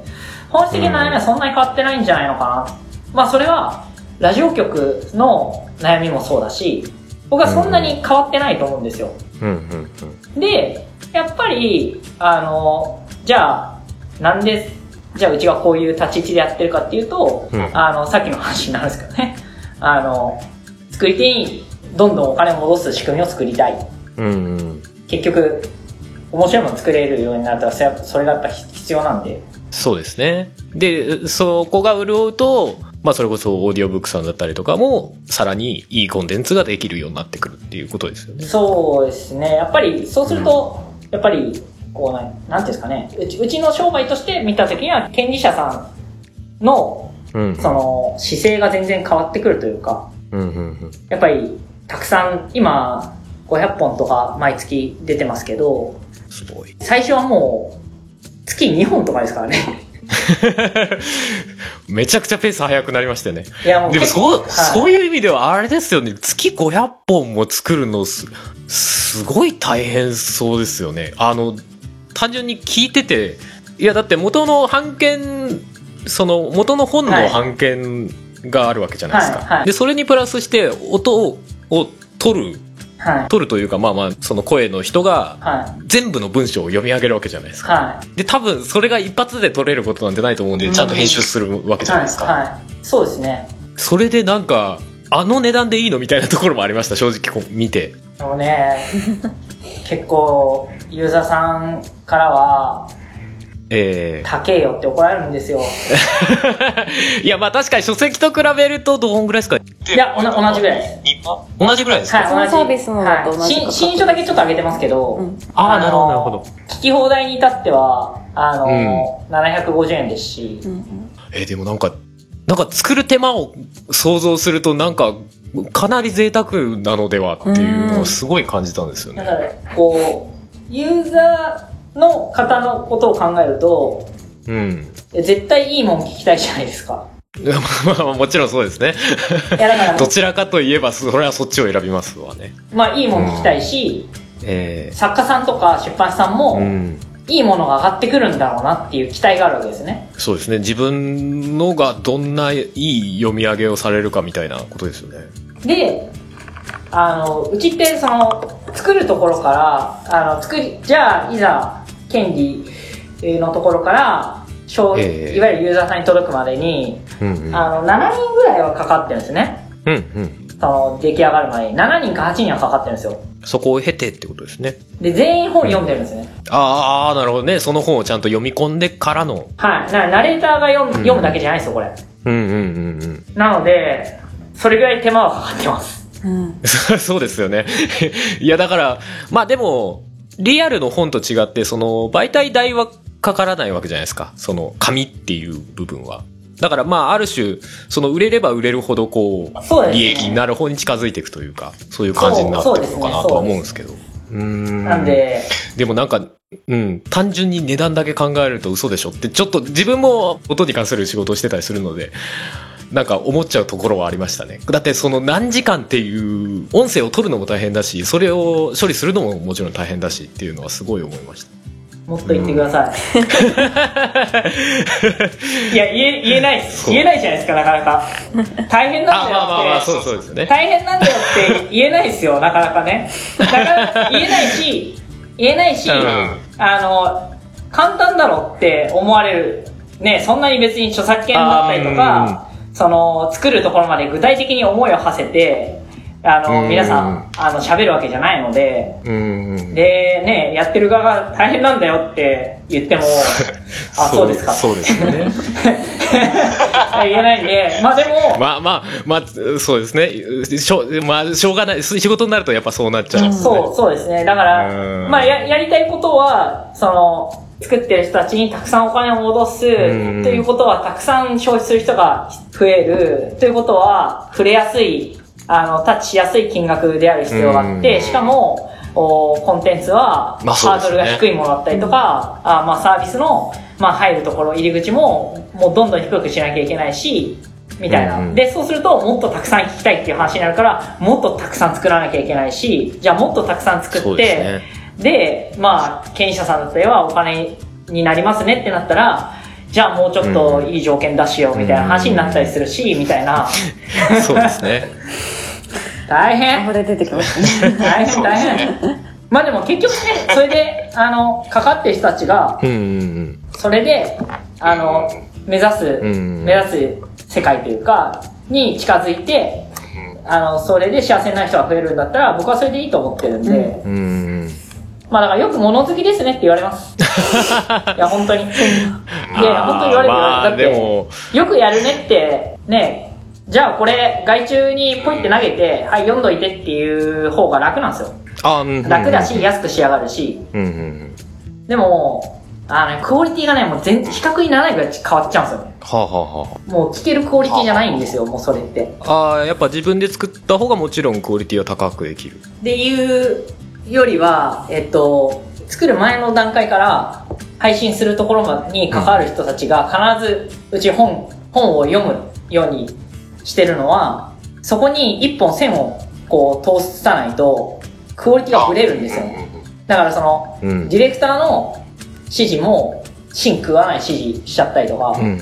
[SPEAKER 4] 本質的な悩みはそんなに変わってないんじゃないのかな。まあそれは、ラジオ局の悩みもそうだし、僕はそんなに変わってないと思うんですよ。
[SPEAKER 1] うんうんうん。
[SPEAKER 4] で、やっぱり、あの、じゃあ、なんで、じゃあうちがこういう立ち位置でやってるかっていうと、
[SPEAKER 1] うん
[SPEAKER 4] あの、さっきの話になるんですけどね。あの、作り手にどんどんお金を戻す仕組みを作りたい。
[SPEAKER 1] うんうん。
[SPEAKER 4] 結局、面白いもの作れるようになったら、それはそれがやっぱ必要なんで。
[SPEAKER 1] そうですね。で、そこが潤うと、まあそれこそオーディオブックさんだったりとかも、さらにいいコンテンツができるようになってくるっていうことですよね。
[SPEAKER 4] そうですね。やっぱり、そうすると、やっぱり、こうな、なんていうんですかね。うちうちの商売として見たときには、権利者さんの、
[SPEAKER 1] うん。
[SPEAKER 4] その、姿勢が全然変わってくるというか、
[SPEAKER 1] うんうんうん。
[SPEAKER 4] やっぱり、たくさん、今、500本とか毎月出てますけど、
[SPEAKER 1] すごい。
[SPEAKER 4] 最初はもう、月2本とかですからね。(laughs)
[SPEAKER 1] めちゃくちゃペース速くなりましたよね。
[SPEAKER 4] いやもう
[SPEAKER 1] でもそう、
[SPEAKER 4] はい
[SPEAKER 1] そういう意味ではあれですよね。月500本も作るのす、すごい大変そうですよね。あの、単純に聞いてて、いやだって元の版権、その元の本の版権があるわけじゃないですか。
[SPEAKER 4] はいはい
[SPEAKER 1] で、それにプラスして音を、を取る
[SPEAKER 4] はい。
[SPEAKER 1] 取るというかまあまあその声の人が
[SPEAKER 4] はい。
[SPEAKER 1] 全部の文章を読み上げるわけじゃないですか
[SPEAKER 4] はい。
[SPEAKER 1] で多分それが一発で取れることなんてないと思うんでちゃんと編集するわけじゃないですか、
[SPEAKER 4] はい。はい。そうですね。
[SPEAKER 1] それでなんかあの値段でいいのみたいなところもありました正直こう見て
[SPEAKER 4] でもね、結構、ユーザーさんからは、
[SPEAKER 1] え
[SPEAKER 4] 高えよって怒られるんですよ。
[SPEAKER 1] え (laughs) いやまあ確かに書籍と比べるとどんぐらいですか？
[SPEAKER 4] いや、おな同じぐらいです。
[SPEAKER 1] 同じぐらいですか、
[SPEAKER 4] はい、
[SPEAKER 3] その
[SPEAKER 4] 同じ。
[SPEAKER 3] サービスのと同じか
[SPEAKER 4] はい、新新書だけちょっと上げてますけど、
[SPEAKER 3] うん。
[SPEAKER 1] ああなるほどなる
[SPEAKER 4] の
[SPEAKER 1] ほど。
[SPEAKER 4] 聞き放題に至っては、あの、750円ですし、
[SPEAKER 3] うんうん。
[SPEAKER 1] えーでもなんかなんか作る手間を想像するとなんかかなり贅沢なのではっていうのをすごい感じたんですよね。
[SPEAKER 4] だから、こう、ユーザーの方のことを考えると、
[SPEAKER 1] うん。
[SPEAKER 4] 絶対いいもん聞きたいじゃないですか。(laughs)
[SPEAKER 1] まあまあもちろんそうですね。
[SPEAKER 4] いや、だから、
[SPEAKER 1] どちらかといえばそれはそっちを選びますわね。
[SPEAKER 4] まあ、いいもん聞きたいし、
[SPEAKER 1] え
[SPEAKER 4] 作家さんとか出版社さん
[SPEAKER 1] え
[SPEAKER 4] も、
[SPEAKER 1] うん。
[SPEAKER 4] いいものが上がってくるんだろうなっていう期待があるわけですね。
[SPEAKER 1] そうですね。自分のがどんないい読み上げをされるかみたいなことですよね。
[SPEAKER 4] で、あの、うちってその、作るところから、あの、作り、じゃあ、いざ、権利のところから、消
[SPEAKER 1] ええ
[SPEAKER 4] いわゆるユーザーさんに届くまでに、
[SPEAKER 1] うんうん
[SPEAKER 4] あの、7人ぐらいはかかってるんですね。
[SPEAKER 1] うんうん
[SPEAKER 4] その、出来上がるまでに。7人か8人はかかってるんですよ。
[SPEAKER 1] そこを経てってことですね
[SPEAKER 4] で、全員本読んでるんですね。
[SPEAKER 1] ああなるほどねその本をちゃんと読み込んでからの
[SPEAKER 4] はい。なナレーターが読む読むだけじゃないですよ、これ。
[SPEAKER 1] うんうんうんうん
[SPEAKER 4] なので、それぐらい手間はかかってます。
[SPEAKER 3] うん (laughs)
[SPEAKER 1] そうですよね。いや、だから、まあでも、リアルの本と違って、その、媒体代はかからないわけじゃないですか。その、紙っていう部分は。だからまあ、ある種、その、売れれば売れるほど、こう、利益になる方に近づいていくというか、そういう感じになっていくのかなとは思うんですけど。うーん
[SPEAKER 4] なんで、
[SPEAKER 1] でもなんか、うん、単純に値段だけ考えると嘘でしょって、ちょっと自分も音に関する仕事をしてたりするので、なんか思っちゃうところはありましたね。だってその何時間っていう音声を取るのも大変だし、それを処理するのももちろん大変だしっていうのはすごい思いました。
[SPEAKER 4] もっと言ってください。(laughs) いや、言え、言えないです。言えないじゃないですか、なかなか。大変なん
[SPEAKER 1] あ、
[SPEAKER 4] だよ
[SPEAKER 1] まあまあまあ、
[SPEAKER 4] って。
[SPEAKER 1] そうそうですよね。
[SPEAKER 4] 大変なんだよって言えないですよ、なかなかね。なかなか言えないし、(laughs) 言えないし、
[SPEAKER 1] うん
[SPEAKER 4] あの、簡単だろって思われる。ね、そんなに別に著作権だったりとか、その、作るところまで具体的に思いを馳せて、あの、
[SPEAKER 1] うん
[SPEAKER 4] 皆さん、あの、喋るわけじゃないので。で、ね、やってる側が大変なんだよって言っても、(laughs) あ、そうですか。
[SPEAKER 1] そうですよね。(laughs)
[SPEAKER 4] 言えないんで、まあでも、
[SPEAKER 1] まあまあ、まあ、そうですね。しょう、まあ、しょうがない。仕事になるとやっぱそうなっちゃう、
[SPEAKER 4] そう、そうですね。だから
[SPEAKER 1] う、ん
[SPEAKER 4] まあや、やりたいことは、その、作ってる人たちにたくさんお金を戻す、と
[SPEAKER 1] ん
[SPEAKER 4] いうことは、たくさん消費する人が増える、ということは、触れやすい、あの、タッチしやすい金額である必要があって、
[SPEAKER 1] うん。
[SPEAKER 4] しかも、おコンテンツは、ハードルが低いものだったりとか、あまあサービスの、まあ入るところ、入り口も、もうどんどん低くしなきゃいけないし、みたいな。
[SPEAKER 1] うん
[SPEAKER 4] で、そうすると、もっとたくさん聞きたいっていう話になるから、もっとたくさん作らなきゃいけないし、じゃあもっとたくさん作って、
[SPEAKER 1] で
[SPEAKER 4] まあ、経営者さんだったりはお金になりますねってなったら、じゃあもうちょっといい条件出しようみたいな話になったりするし、みたいな。(laughs)
[SPEAKER 1] そうですね。
[SPEAKER 4] 大変
[SPEAKER 3] これ出てきましたね。
[SPEAKER 4] 大変大変。まあでも結局ね、それで、あの、かかってる人たちが、
[SPEAKER 1] うんうん
[SPEAKER 4] それで、あの、目指す、
[SPEAKER 1] うん
[SPEAKER 4] 目指す世界というか、に近づいて、あの、それで幸せになる人が増えるんだったら、僕はそれでいいと思ってるんで、
[SPEAKER 1] うん。
[SPEAKER 4] まあだからよく物好きですねって言われます。(laughs) いや、本当に。いやいや、本当に言われるよ。
[SPEAKER 1] まあ
[SPEAKER 4] だって、よくやるねって、ね、じゃあこれ、外注にポイって投げて、はい、読んどいてっていう方が楽なんですよ。
[SPEAKER 1] あ、うんうん。
[SPEAKER 4] 楽だし、安く仕上がるし。
[SPEAKER 1] うんうんうん。
[SPEAKER 4] でも、あのね、クオリティがね、もう全、比較にならないぐらい変わっちゃうんですよね。
[SPEAKER 1] はあ、はあは
[SPEAKER 4] もう聞けるクオリティじゃないんですよ、もうそれって。
[SPEAKER 1] あ、ああ、やっぱ自分で作った方がもちろんクオリティは高くできる。
[SPEAKER 4] っていうよりは、えっと、作る前の段階から配信するところに関わる人たちが必ずうち本、本を読むようにしてるのは、そこに一本線をこう通さないと、クオリティがブレるんですよ。だからその、
[SPEAKER 1] うん
[SPEAKER 4] ディレクターの指示も、芯食わない指示しちゃったりとか、
[SPEAKER 1] うん。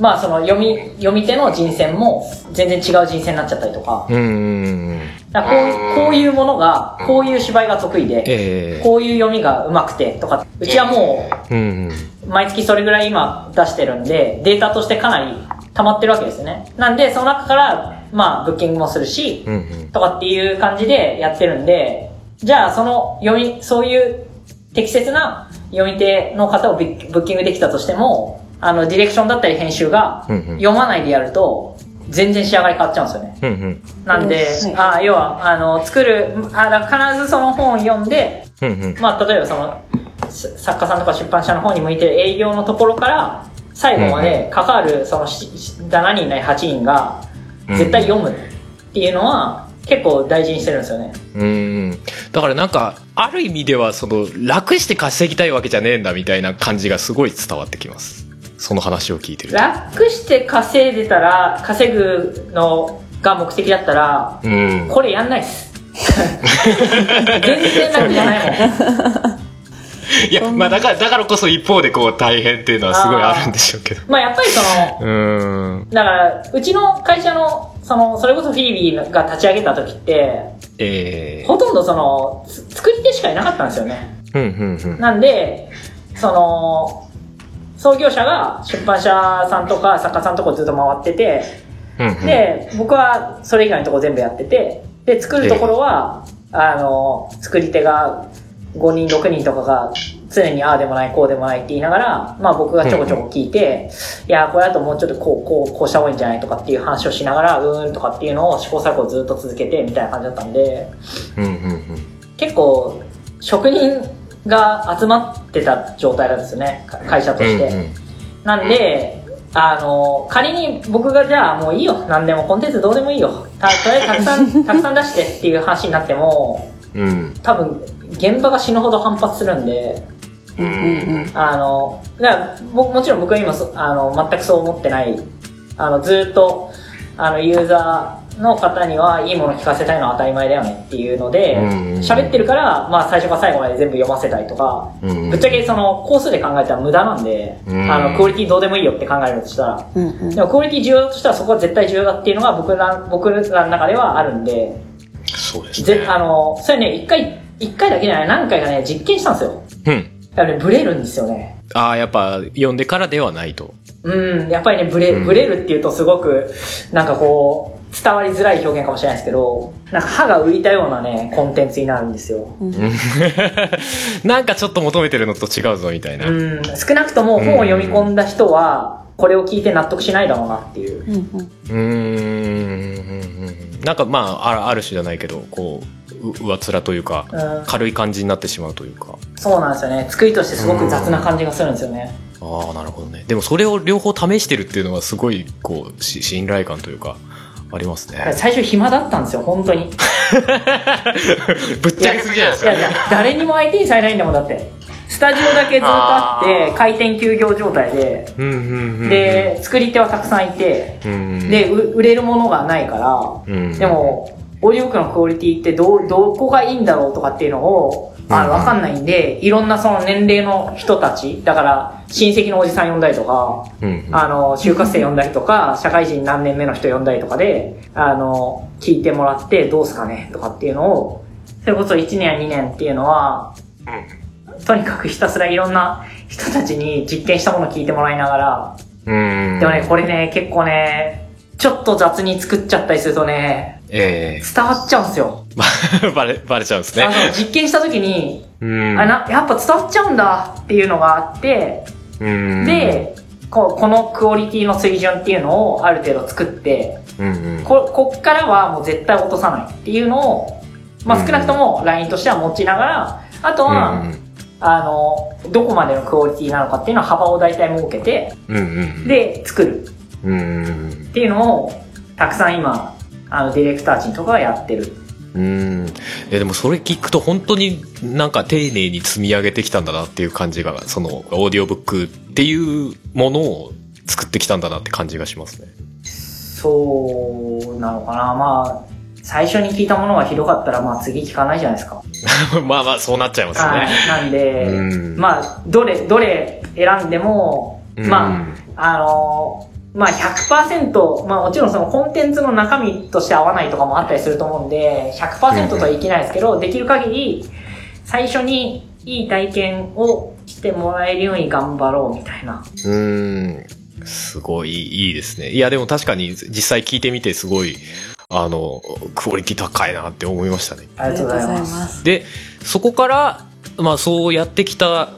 [SPEAKER 4] まあその読み、読み手の人選も全然違う人選になっちゃったりとか、
[SPEAKER 1] うん。
[SPEAKER 4] だこうこういうものが、こういう芝居が得意で、
[SPEAKER 1] ええ
[SPEAKER 4] こういう読みが上手くてとか、うちはも
[SPEAKER 1] う
[SPEAKER 4] 毎月それぐらい今出してるんで、データとしてかなり溜まってるわけですよね。なんで、その中から、まあ、ブッキングもするし。とかっていう感じでやってるんで、じゃあその読み、そういう適切な読み手の方をブッキングできたとしても、あの、ディレクションだったり編集が読まないでやると、全然仕上がり変わっちゃうんですよね。
[SPEAKER 1] うんうん。
[SPEAKER 4] なんで、
[SPEAKER 3] はい
[SPEAKER 4] あ要は、あの、作る、あ必ずその本を読んで、
[SPEAKER 1] うんうん。
[SPEAKER 4] まあ、例えばその、す作家さんとか出版社の方に向いてる営業のところから、最後まで関わる、そのし、し7人ない8人が、絶対読むっていうのは、結構大事にしてるんですよね。
[SPEAKER 1] うん。だからなんか、ある意味では、その、楽して稼ぎたいわけじゃねえんだみたいな感じがすごい伝わってきます。その話を聞いてると。
[SPEAKER 4] 楽して稼いでたら、稼ぐのが目的だったら、
[SPEAKER 1] うん。
[SPEAKER 4] これやんないっす。全然楽じゃないもん。(laughs)
[SPEAKER 1] いや、まあだから、だからこそ一方でこう大変っていうのはすごいあるんでしょうけど。(laughs)
[SPEAKER 4] まあやっぱりその、
[SPEAKER 1] うん。
[SPEAKER 4] だから、うちの会社の、その、それこそフィリビーが立ち上げた時って、
[SPEAKER 1] ええ
[SPEAKER 4] ほとんどその、つ作り手しかいなかったんですよね。
[SPEAKER 1] うんうんうん。
[SPEAKER 4] なんで、その、創業者が出版社さんとか作家さんとこずっと回ってて、
[SPEAKER 1] うんうん、
[SPEAKER 4] で、僕はそれ以外のとこ全部やってて、で、作るところは、あの、作り手が5人、6人とかが常にああでもない、こうでもないって言いながら、まあ僕がちょこちょこ聞いて、いや、これだともうちょっとこう、こう、こうした方がいいんじゃないとかっていう話をしながら、うーんとかっていうのを試行錯誤をずっと続けてみたいな感じだったんで、
[SPEAKER 1] うんうんうん。
[SPEAKER 4] 結構、職人が集まってた状態なんですよね、か会社として。
[SPEAKER 1] うんうん
[SPEAKER 4] なんで、あの、仮に僕がじゃあもういいよ、何でもコンテンツどうでもいいよ。た、とりあえずたくさん、(laughs) たくさん出してっていう話になっても、
[SPEAKER 1] うん。
[SPEAKER 4] 多分、現場が死ぬほど反発するんで、
[SPEAKER 1] う
[SPEAKER 3] うんうん
[SPEAKER 4] あの、だからももちろん僕は今そ、あの、全くそう思ってない。あの、ずっと、あの、ユーザーの方にはいいもの聞かせたいのは当たり前だよねっていうので
[SPEAKER 1] うん、
[SPEAKER 4] 喋ってるから、まあ最初から最後まで全部読ませたりとか、
[SPEAKER 1] うん
[SPEAKER 4] ぶっちゃけその、コースで考えたら無駄なんで、
[SPEAKER 1] うん
[SPEAKER 4] あの、クオリティどうでもいいよって考えるとしたら、
[SPEAKER 3] うんうん
[SPEAKER 4] でもクオリティ重要だとしたらそこは絶対重要だっていうのが僕ら、僕らの中ではあるんで、
[SPEAKER 1] そうですね
[SPEAKER 4] ぜ。あの、それね、一回、一回だけじゃない、何回かね、実験したんですよ。
[SPEAKER 1] うん。
[SPEAKER 4] だからね、ブレるんですよね。
[SPEAKER 1] ああ、やっぱ読んでからではないと。
[SPEAKER 4] うん、やっぱりね、ブレ、
[SPEAKER 1] うん
[SPEAKER 4] ブレるっていうとすごく、なんかこう、伝わりづらい表現かもしれないですけど、なんか歯が浮いたようなね、コンテンツになるんですよ。(laughs)
[SPEAKER 1] なんかちょっと求めてるのと違うぞみたいな。
[SPEAKER 4] うん、少なくとも本を読み込んだ人は、これを聞いて納得しないだろうなっていう。
[SPEAKER 3] うんうん。
[SPEAKER 1] なんかまあ、あある種じゃないけど、こう、う上っ面というか、
[SPEAKER 4] うん、
[SPEAKER 1] 軽い感じになってしまうというか。
[SPEAKER 4] そうなんですよね。作りとしてすごく雑な感じがするんですよね。
[SPEAKER 1] ああ、なるほどね。でもそれを両方試してるっていうのはすごい、こう、し信頼感というか、ありますね。
[SPEAKER 4] 最初暇だったんですよ、本当に。(laughs)
[SPEAKER 1] ぶっちゃけすぎじゃないですか？
[SPEAKER 4] いやいや、誰にも相手にされないんだもん、だって。スタジオだけずっとあって、開店休業状態で、
[SPEAKER 1] うんうんうん。
[SPEAKER 4] で、作り手はたくさんいて、
[SPEAKER 1] うんうん、
[SPEAKER 4] で、う売れるものがないから、
[SPEAKER 1] うん、
[SPEAKER 4] でも、オーディオブックのクオリティってどう、どこがいいんだろうとかっていうのを、あわかんないんで、いろんなその年齢の人たち、だから、親戚のおじさん呼んだりとか、
[SPEAKER 1] うんうん、
[SPEAKER 4] あの、就活生呼んだりとか、社会人何年目の人呼んだりとかで、あの、聞いてもらってどうすかねとかっていうのを、それこそ1年や2年っていうのは、とにかくひたすらいろんな人たちに実験したものを聞いてもらいながら、
[SPEAKER 1] うん。
[SPEAKER 4] でもね、これね、結構ね、ちょっと雑に作っちゃったりするとね、
[SPEAKER 1] え
[SPEAKER 4] 伝わっちゃうんですよ。
[SPEAKER 1] え (laughs) バレ、バレちゃうんですね。
[SPEAKER 4] あ。の、実験した時に、
[SPEAKER 1] うん。
[SPEAKER 4] あな、やっぱ伝わっちゃうんだっていうのがあって、
[SPEAKER 1] うん、
[SPEAKER 4] で、こうこのクオリティの水準っていうのをある程度作って、
[SPEAKER 1] うんうん、
[SPEAKER 4] こ、こっからはもう絶対落とさないっていうのを、まあ
[SPEAKER 1] うん。
[SPEAKER 4] 少なくともラインとしては持ちながら、あとは、あの、どこまでのクオリティなのかっていうのは幅を大体設けて、
[SPEAKER 1] うんうん、
[SPEAKER 4] で、作る。
[SPEAKER 1] うんうん。
[SPEAKER 4] っていうのを、たくさん今、あの、ディレクター陣とかがやってる。
[SPEAKER 1] うん。え、でもそれ聞くと本当になんか丁寧に積み上げてきたんだなっていう感じが、その、オーディオブックっていうものを作ってきたんだなって感じがしますね。
[SPEAKER 4] そうなのかなまあ、最初に聞いたものがひどかったら、まあ次聞かないじゃないですか。(laughs)
[SPEAKER 1] まあまあ、そうなっちゃいますよ
[SPEAKER 4] はい。
[SPEAKER 1] ね。
[SPEAKER 4] なんで、
[SPEAKER 1] うん
[SPEAKER 4] まあ、どれ、どれ選んでも、
[SPEAKER 1] うん
[SPEAKER 4] まあ、あの、まあ100%、まあもちろんそのコンテンツの中身として合わないとかもあったりすると思うんで、100%とは言い切れないですけど、できる限り最初にいい体験をしてもらえるように頑張ろうみたいな。
[SPEAKER 1] うーん。すごいいいですね。いや、でも確かに実際聞いてみてすごい、あの、クオリティ高いなって思いましたね。
[SPEAKER 4] ありがとうございます。
[SPEAKER 3] す。
[SPEAKER 1] で、そこから、まあそうやってきた、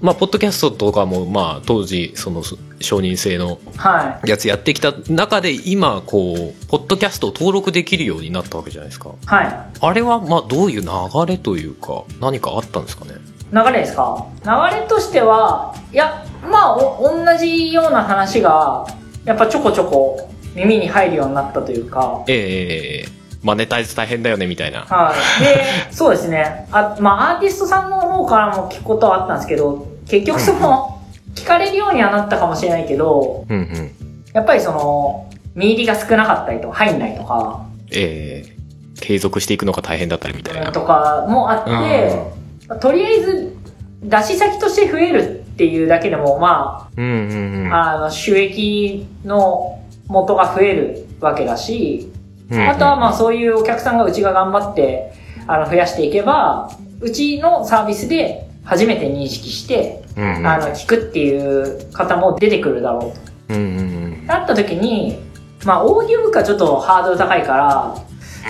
[SPEAKER 1] まあ、ポッドキャストとかも、まあ、当時、その、承認制の
[SPEAKER 4] は
[SPEAKER 1] やつやってきた中で、今、こう、ポッドキャストを登録できるようになったわけじゃないですか。
[SPEAKER 4] い。はい。
[SPEAKER 1] あれは、まあ、どういう流れというか、何かあったんですかね？
[SPEAKER 4] 流れですか？流れとしては、いや、まあ、お同じような話が、やっぱちょこちょこ耳に入るようになったというか、
[SPEAKER 1] ええええマネタイズ大変だよね、みたいな。
[SPEAKER 4] はい。で、そうですね。あ、まあ、アーティストさんの方からも聞くことはあったんですけど、結局その、聞かれるようにはなったかもしれないけど、
[SPEAKER 1] うんうん。
[SPEAKER 4] やっぱりその、見入りが少なかったりとか、入んないとか、
[SPEAKER 1] ええ継続していくのが大変だったりみたいな。
[SPEAKER 4] とかもあって、とりあえず、出し先として増えるっていうだけでも、ま
[SPEAKER 1] うんうんうん。
[SPEAKER 4] あ、あの、収益の元が増えるわけだし、
[SPEAKER 1] うんうん
[SPEAKER 4] あとはまあそういうお客さんがうちが頑張って、あの、増やしていけば、うちのサービスで初めて認識して、
[SPEAKER 1] うんうん
[SPEAKER 4] あの、聞くっていう方も出てくるだろうと。
[SPEAKER 1] うんうんうん。
[SPEAKER 4] なった時に、まあ、オーディオブックはちょっとハードル高いから、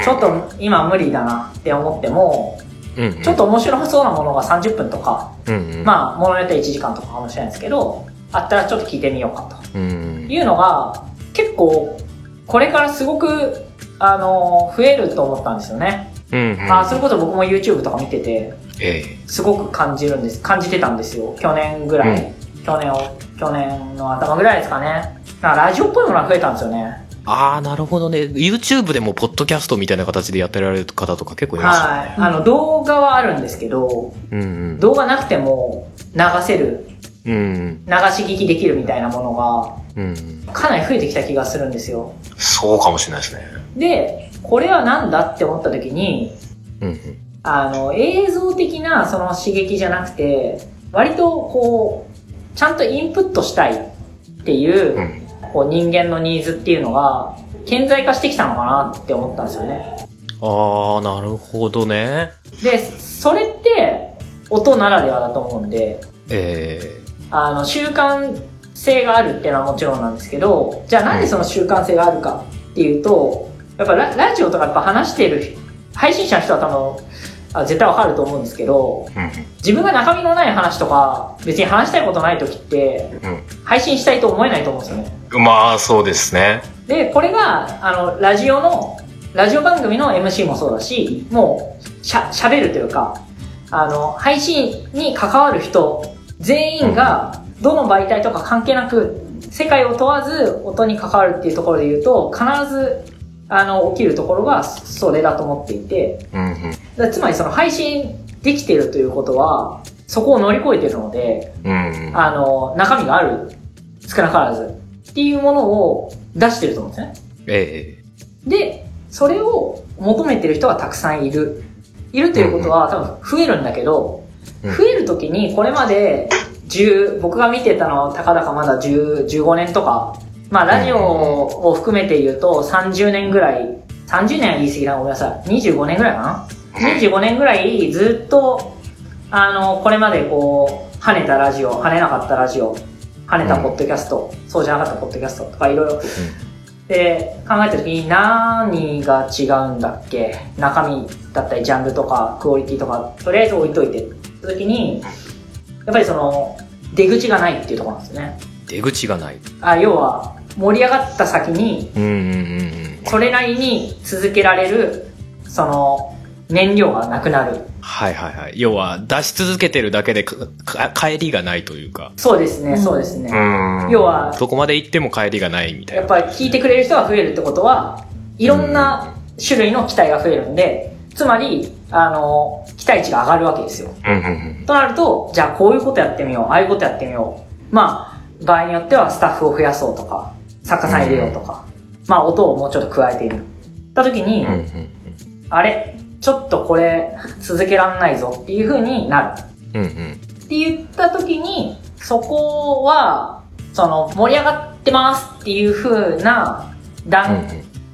[SPEAKER 4] ちょっと今無理だなって思っても、
[SPEAKER 1] うんうん
[SPEAKER 4] ちょっと面白そうなものが30分とか、
[SPEAKER 1] うんうん。
[SPEAKER 4] まあ、ものによっては1時間とかかもしれないですけど、あったらちょっと聞いてみようかと
[SPEAKER 1] うん
[SPEAKER 4] いうのが、結構、これからすごく、あの、増えると思ったんですよね。
[SPEAKER 1] うんうん。
[SPEAKER 4] あそれこそ僕も YouTube とか見てて、
[SPEAKER 1] え
[SPEAKER 4] すごく感じるんです、感じてたんですよ。去年ぐらい。去年を、去年の頭ぐらいですかね。だからラジオっぽいものが増えたんですよね。
[SPEAKER 1] えああ、なるほどね。YouTube でもポッドキャストみたいな形でやってられる方とか結構いますよね。
[SPEAKER 4] はい。あの、動画はあるんですけど、
[SPEAKER 1] うんうん。
[SPEAKER 4] 動画なくても流せる、
[SPEAKER 1] うん
[SPEAKER 4] 流し聞きできるみたいなもの
[SPEAKER 1] うん。うん。
[SPEAKER 4] が、かなり増えてきた気がするんですよ。
[SPEAKER 1] そうかもしれないですね。
[SPEAKER 4] で、これはなんだって思った時に、
[SPEAKER 1] うんうん。
[SPEAKER 4] あの、映像的なその刺激じゃなくて、割とこう、ちゃんとインプットしたいっていう、
[SPEAKER 1] うん。
[SPEAKER 4] こう人間のニーズっていうのが、顕在化してきたのかなって思ったんですよね。
[SPEAKER 1] ああ、なるほどね。
[SPEAKER 4] で、それって、音ならではだと思うんで、
[SPEAKER 1] え
[SPEAKER 4] あの、習慣性があるっていうのはもちろんなんですけど、じゃあなんでその習慣性があるかっていうと、やっぱララジオとかやっぱ話してる、配信者の人は多分、あ絶対わかると思うんですけど、
[SPEAKER 1] え
[SPEAKER 4] 自分が中身のない話とか、別に話したいことない時って、
[SPEAKER 1] うん。
[SPEAKER 4] 配信したいと思えないと思うんですよね。
[SPEAKER 1] うん。まあ、そうですね。
[SPEAKER 4] で、これが、あの、ラジオの、ラジオ番組の MC もそうだし、もう、しゃ、喋るというか、あの、配信に関わる人、全員が、どの媒体とか関係なく、世界を問わず音に関わるっていうところで言うと、必ず、あの、起きるところが、それだと思っていて、
[SPEAKER 1] うんうん。
[SPEAKER 4] つまりその配信できてるということは、そこを乗り越えてるので、
[SPEAKER 1] うんうん。
[SPEAKER 4] あの、中身がある、少なからず、っていうものを出してると思うんですね。
[SPEAKER 1] え
[SPEAKER 4] で、それを求めてる人がたくさんいる。いるということは多分増えるんだけど、
[SPEAKER 1] うん
[SPEAKER 4] 増えるときにこれまで10、僕が見てたのはたかだかまだ10、15年とか、まあラジオを含めて言うと30年ぐらい、30年は言い過ぎだ、ごめんなさい。25年ぐらいかな ?25 年ぐらいずっと、あの、これまでこう、跳ねたラジオ、跳ねなかったラジオ、跳ねたポッドキャスト、そうじゃなかったポッドキャストとかいろいろで、考えた時に何が違うんだっけ？中身だったりジャンルとかクオリティとか、とりあえず置いといて時に、やっぱりその、出口がないっていうところなんですよね。
[SPEAKER 1] え出口がない。
[SPEAKER 4] あ、要は、盛り上がった先に、
[SPEAKER 1] うんうんうん
[SPEAKER 4] それなりに続けられる、その、燃料がなくなる。
[SPEAKER 1] はいはいはい。要は、出し続けてるだけでかか帰りがないというか。
[SPEAKER 4] そうですね、そうですね。
[SPEAKER 1] ん
[SPEAKER 4] 要は
[SPEAKER 1] どこまで行っても帰りがないみたいな。
[SPEAKER 4] やっぱり聞いてくれる人が増えるってことは、いろんな種類の期待が増えるんで、つまり、あの、期待値が上がるわけですよ。
[SPEAKER 1] うんうんうん。
[SPEAKER 4] となると、じゃあこういうことやってみよう、ああいうことやってみよう。まあ、場合によってはスタッフを増やそうとか、作家さん入れようとか、まあ音をもうちょっと加えている。った時に、
[SPEAKER 1] うんうん
[SPEAKER 4] あれ、ちょっとこれ続けらんないぞっていう風になる。
[SPEAKER 1] うん。うんうん。
[SPEAKER 4] って言った時に、そこは、その盛り上がっってますっていう風な段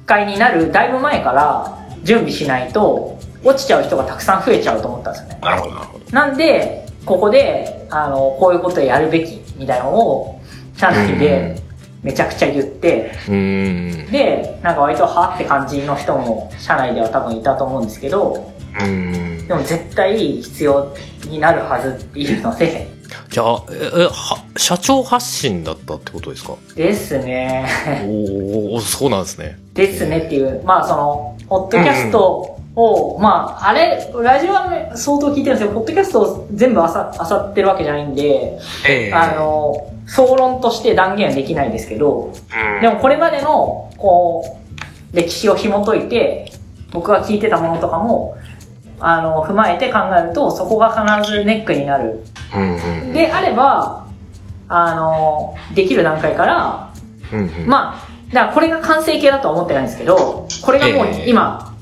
[SPEAKER 4] 階になるだいぶ前から準備しないと落ちちゃう人がたくさん増えちゃうと思ったんですよね。
[SPEAKER 1] なるほど、なるほど。
[SPEAKER 4] なんで、ここで、あの、こういうことをやるべきみたいなのを、チャンネルでめちゃくちゃ言って。で、なんか割とはって感じの人も社内では多分いたと思うんですけど。でも絶対必要になるはずっていうので、
[SPEAKER 1] じゃあ、え、えは、社長発信だったってことですか？
[SPEAKER 4] ですね。
[SPEAKER 1] おおそうなんですね。
[SPEAKER 4] ですねっていう、まあその、ポッドキャストを、まあ、あれ、ラジオはね相当聞いてるんですけど、ポッドキャストを全部あさ、あさってるわけじゃないんで、
[SPEAKER 1] ええ。
[SPEAKER 4] あの、総論として断言はできないんですけど、
[SPEAKER 1] うん。
[SPEAKER 4] でもこれまでの、こう、歴史を紐解いて、僕が聞いてたものとかも、あの、踏まえて考えると、そこが必ずネックになる。
[SPEAKER 1] うんうん
[SPEAKER 4] であれば、あの、できる段階から、
[SPEAKER 1] うんうん。
[SPEAKER 4] まあ、だからこれが完成形だとは思ってないんですけど、これがもう
[SPEAKER 1] ええ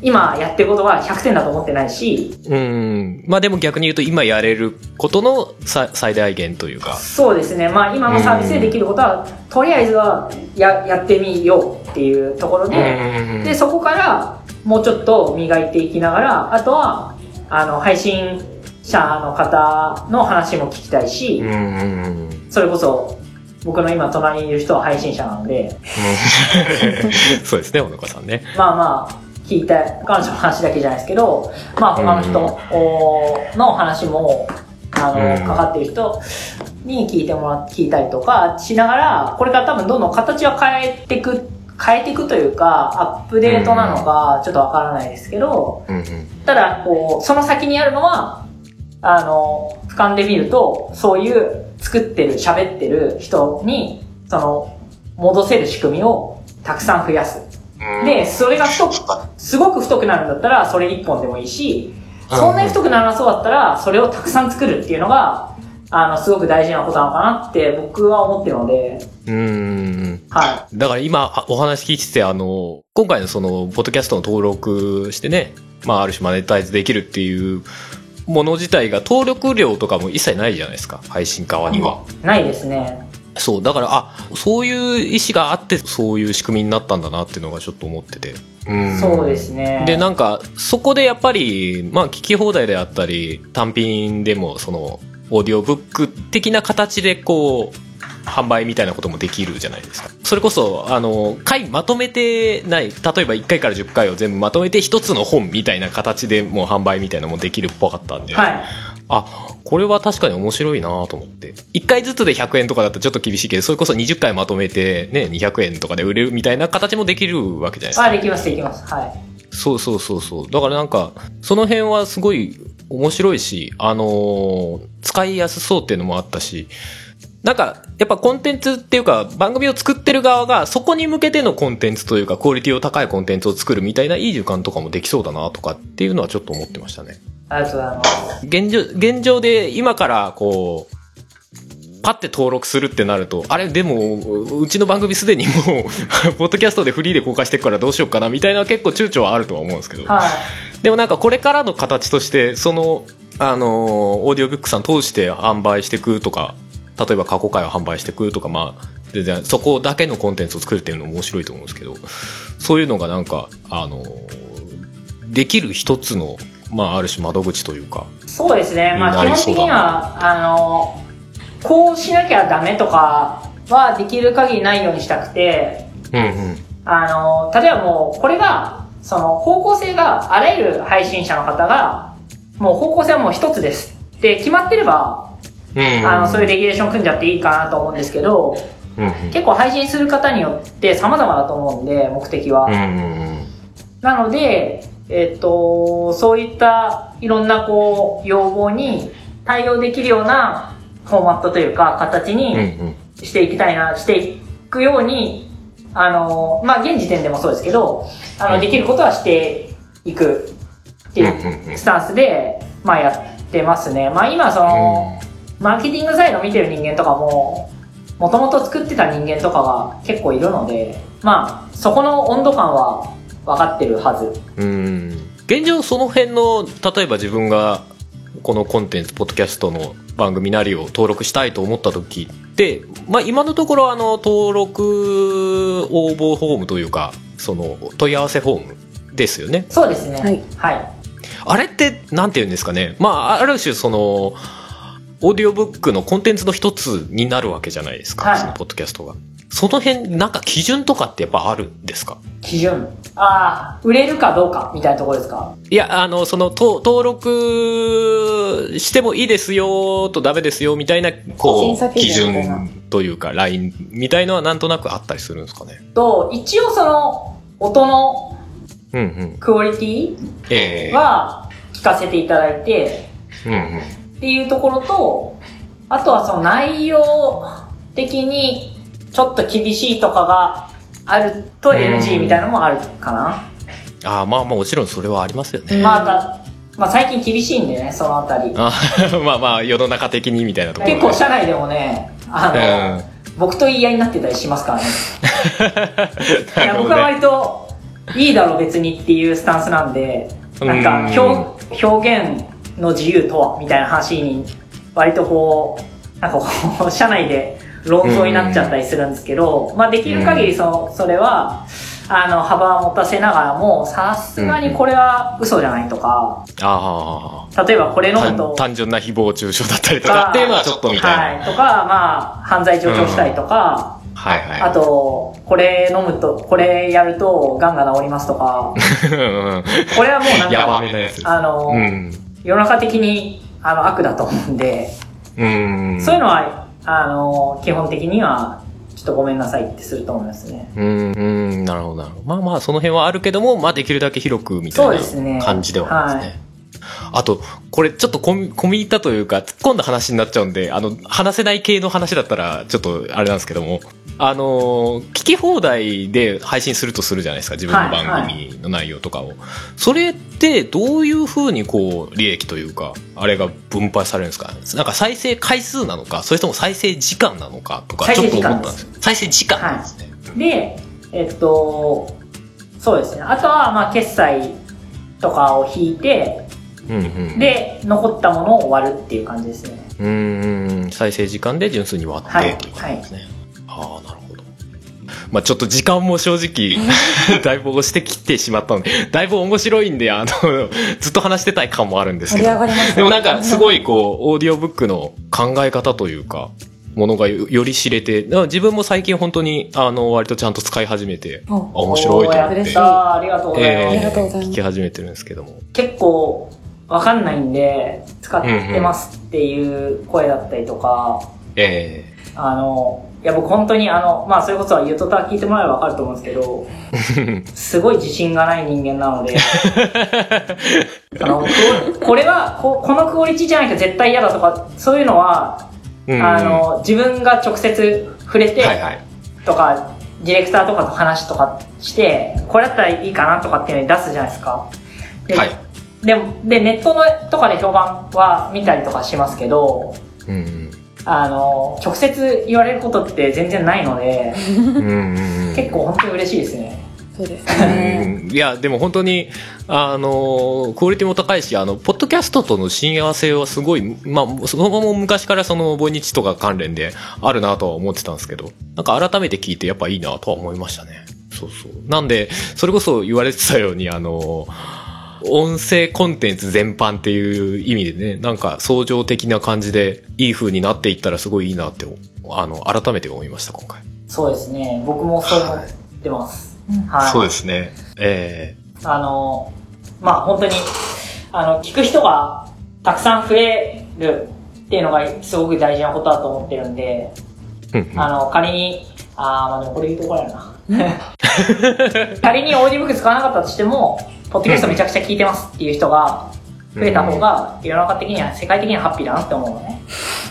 [SPEAKER 4] 今、今やってることは100点だと思ってないし、
[SPEAKER 1] うん。まあでも逆に言うと今やれることのさ最大限というか。
[SPEAKER 4] そうですね、まあ今のサービスでできることは、とりあえずはややってみようっていうところで、
[SPEAKER 1] うん。
[SPEAKER 4] で、そこからもうちょっと磨いていきながら、あとは、あの、配信者の方の話も聞きたいし、それこそ、僕の今隣にいる人は配信者なので、
[SPEAKER 1] うん。(laughs) そうですね、小野さんね。
[SPEAKER 4] まあまあ、聞いた、彼女の話だけじゃないですけど、まあ他の人おの話も、あの、
[SPEAKER 1] うん。
[SPEAKER 4] かかってる人に聞いてもらっ聞いたりとかしながら、これから多分どんどん形は変えていく、変えていくというか、アップデートなのか、ちょっとわからないですけど、ただ、こう、その先にあるのは、あの、俯瞰で見ると、そういう作ってる、喋ってる人に、その、戻せる仕組みをたくさん増やす。で、それが太く、すごく太くなるんだったら、それ一本でもいいし、そんなに太くならなそうだったら、それをたくさん作るっていうのが、あの、すごく大事なことなのかなって僕は思ってるので、
[SPEAKER 1] うんうん
[SPEAKER 4] は
[SPEAKER 1] だから今あお話聞いてて、あの、今回のその、ポッドキャストの登録してね、まあある種マネタイズできるっていうもの自体が登録料とかも一切ないじゃないですか、配信側には。
[SPEAKER 4] い。ないですね。
[SPEAKER 1] そう、だから、あ、そういう意思があって、そういう仕組みになったんだなっていうのがちょっと思ってて。うん
[SPEAKER 4] そうですね。
[SPEAKER 1] で、なんか、そこでやっぱり、まあ、聞き放題であったり、単品でも、その、オーディオブック的な形で、こう、販売みたいなこともできるじゃないですか。それこそ、あの、回まとめてない、例えば1回から10回を全部まとめて一つの本みたいな形でもう販売みたいなのもできるっぽかったんで、
[SPEAKER 4] はい。
[SPEAKER 1] あ、これは確かに面白いなと思って。1回ずつで100円とかだったらちょっと厳しいけど、それこそ20回まとめてね、200円とかで売れるみたいな形もできるわけじゃないですか。
[SPEAKER 4] あ、できます、できます。はい。
[SPEAKER 1] そうそうそうそう。だからなんか、その辺はすごい面白いし、あのー使いやすそうっていうのもあったし、なんか、やっぱコンテンツっていうか、番組を作ってる側が、そこに向けてのコンテンツというか、クオリティを高いコンテンツを作るみたいないい時間とかもできそうだなとかっていうのはちょっと思ってましたね。
[SPEAKER 4] ありがとうございます。
[SPEAKER 1] 現状、現状で今からこう、パッて登録するってなると、あれ、でも、うちの番組すでにもう、(laughs) ポッドキャストでフリーで公開してるからどうしようかな、みたいな結構躊躇はあるとは思うんですけど。
[SPEAKER 4] はい。
[SPEAKER 1] でもなんかこれからの形として、その、あのーオーディオブックさん通して販売していくとか、例えば過去回を販売していくとか、まあ、全然そこだけのコンテンツを作るっていうのも面白いと思うんですけど、そういうのがなんか、あのーできる一つの、まあ、ある種窓口というか、
[SPEAKER 4] そうですね。まあ基本的には、あの、こうしなきゃダメとかはできる限りないようにしたくて、
[SPEAKER 1] うんうん。
[SPEAKER 4] あの、例えばもう、これが、その方向性があらゆる配信者の方が、もう方向性はもう一つですって決まってれば、
[SPEAKER 1] うん
[SPEAKER 4] あの、そういうレギュレーション組んじゃっていいかなと思うんですけど、
[SPEAKER 1] うんうん。
[SPEAKER 4] 結構配信する方によって様々だと思うんで、目的は。
[SPEAKER 1] うんうん
[SPEAKER 4] なので、えっ、と、そういったいろんなこう、要望に対応できるようなフォーマットというか、形
[SPEAKER 1] うん。うん
[SPEAKER 4] に
[SPEAKER 1] うん。
[SPEAKER 4] していきたいな、していくように、あの、まあ、現時点でもそうですけど、あの、
[SPEAKER 1] うん
[SPEAKER 4] できることはしていくってい
[SPEAKER 1] うんうんうん
[SPEAKER 4] うスタンスで、まあ、やってますね。まあ、今その、マーケティングサイド見てる人間とかも、もともと作ってた人間とかが結構いるので、まあ、そこの温度感は分かってるはず。
[SPEAKER 1] うん現状その辺の例えば自分がこのコンテンツポッドキャストの番組なりを登録したいと思った時って、まあ、今のところあの登録応募フォームというかその問い合わせフォームですよね
[SPEAKER 4] そうですね。
[SPEAKER 3] はい
[SPEAKER 4] はい。
[SPEAKER 1] あれってなんて言うんですかねまあある種そのオーディオブックのコンテンツの一つになるわけじゃないですか、
[SPEAKER 4] はい
[SPEAKER 1] そのポッドキャストがその辺なんか基準とかってやっぱあるんですか？
[SPEAKER 4] 基準。ああ、売れるかどうかみたいなところですか？
[SPEAKER 1] いや、あの、その、と登録してもいいですよとダメですよみたいな、こう、基
[SPEAKER 3] 基準
[SPEAKER 1] というか、ラインみたいのはなんとなくあったりするんですかね？
[SPEAKER 4] と、一応その、音の
[SPEAKER 1] うんうん。
[SPEAKER 4] クオリティ
[SPEAKER 1] ええ
[SPEAKER 4] は聞かせていただいて、
[SPEAKER 1] うんうん。
[SPEAKER 4] っていうところと、あとはその内容的にちょっと厳しいとかがあると NG みたいなのもあるかな。
[SPEAKER 1] ああ、まあまあもちろんそれはありますよね。
[SPEAKER 4] まあだ、まあ最近厳しいんでね、そのあたり。
[SPEAKER 1] あ (laughs) まあまあ世の中的にみたいなところ
[SPEAKER 4] 結構社内でもね、あの、
[SPEAKER 1] うん
[SPEAKER 4] 僕と言い合いになってたりしますからね。(laughs) い
[SPEAKER 1] な
[SPEAKER 4] や僕は。割と、いいだろ別にっていうスタンスなんで、なんか表表現の自由とはみたいな話に、割とこう、なんかこう、(laughs) 社内で論争になっちゃったりするんですけど、まあできる限りその、それは、あの、幅を持たせながらも、さすがにこれは嘘じゃないとか、
[SPEAKER 1] あ
[SPEAKER 4] 例えばこれ
[SPEAKER 1] あ、
[SPEAKER 4] 飲むと
[SPEAKER 1] 単、単純な誹謗中傷だったりとかっていうのはちょっとみたいな。
[SPEAKER 4] はい、とか、まあ、犯罪上場したりとか、
[SPEAKER 1] はいはい。
[SPEAKER 4] あと、これ飲むと、これやると、癌が治りますとか、
[SPEAKER 1] うん
[SPEAKER 4] これはもうなんか。あの、
[SPEAKER 1] うん。
[SPEAKER 4] 世の中的にあの悪だと思うんで、
[SPEAKER 1] うん。
[SPEAKER 4] そういうのは、あの、基本的には、ちょっとごめんなさいってすると思いますね。
[SPEAKER 1] うん、うん、なるほど、なるほど。まあまあ、その辺はあるけども、まあ、できるだけ広くみたいな感じではありますね。
[SPEAKER 4] はい
[SPEAKER 1] あと、これちょっと込み入ったというか、突っ込んだ話になっちゃうんで、あの、話せない系の話だったら、ちょっとあれなんですけども、あの、聞き放題で配信するとするじゃないですか、自分の番組の内容とかを。それって、どういうふうにこう、利益というか、あれが分配されるんですか？なんか再生回数なのか、それとも再生時間なのかとか、ちょっと思ったんですよ。再生時間なんですね。
[SPEAKER 4] で、えっと、そうですね。あとは、まあ、決済とかを引いて。で、残ったものを割るっていう感じですね。
[SPEAKER 1] うーん再生時間で純粋に割って、
[SPEAKER 4] はい
[SPEAKER 1] という感じですね。ああ、なるほど。まあちょっと時間も正直、(laughs) だいぶ押してきてしまったので、だいぶ面白いんで、あの、ずっと話してたい感もあるんですけどでもなんかすごいこう、オーディオブックの考え方というか、ものがよより知れて、自分も最近本当に、あの、割とちゃんと使い始めて、あ、
[SPEAKER 3] お
[SPEAKER 1] 面白いと思って
[SPEAKER 4] ありがとうございます。
[SPEAKER 3] ありがとうございます
[SPEAKER 1] 聞き始めてるんですけども。
[SPEAKER 4] 結構わかんないんで、使ってますっていう声だったりとか、
[SPEAKER 1] え
[SPEAKER 4] あの、いや僕本当にあの、まあそれこそゆとた聞いてもらえばわかると思うんですけど、(laughs) すごい自信がない人間なので、(laughs) あの、ここれはこ、このクオリティじゃないと絶対嫌だとか、そういうのは、
[SPEAKER 1] えうん
[SPEAKER 4] あの、自分が直接触れて、
[SPEAKER 1] はいはい。
[SPEAKER 4] とか、ディレクターとかと話とかして、これだったらいいかなとかっていうのに出すじゃないですか。で
[SPEAKER 1] はい。
[SPEAKER 4] でも、で、ネットのとかで評判は見たりとかしますけど、
[SPEAKER 1] うんうん。
[SPEAKER 4] あの、直接言われることって全然ないので、結構本当に嬉しいですね。
[SPEAKER 3] そうですね。
[SPEAKER 1] うんいや、でも本当に、あの、クオリティも高いし、あの、ポッドキャストとの親和性はすごい、まあ、そのまま昔からその、ボイニチとか関連であるなとは思ってたんですけど、なんか改めて聞いてやっぱいいなとは思いましたね。そうそう。なんで、それこそ言われてたように、あの、音声コンテンツ全般っていう意味でね、なんか相乗的な感じでいい風になっていったらすごいいいなって、あの、改めて思いました、今回。
[SPEAKER 4] そうですね。僕もそう思ってます。はい。
[SPEAKER 1] そうですね。え
[SPEAKER 4] あの、まあ本当に、あの、聞く人がたくさん増えるっていうのがすごく大事なことだと思ってるんで、あの、仮に、あー、まあでもこれ言うとこれやな。(laughs) 仮にオーディオブック使わなかったとしても、ポッドキャストめちゃくちゃ聞いてますっていう人が増えた方が、世の中的には、世界的にはハッピーだなって思うのね。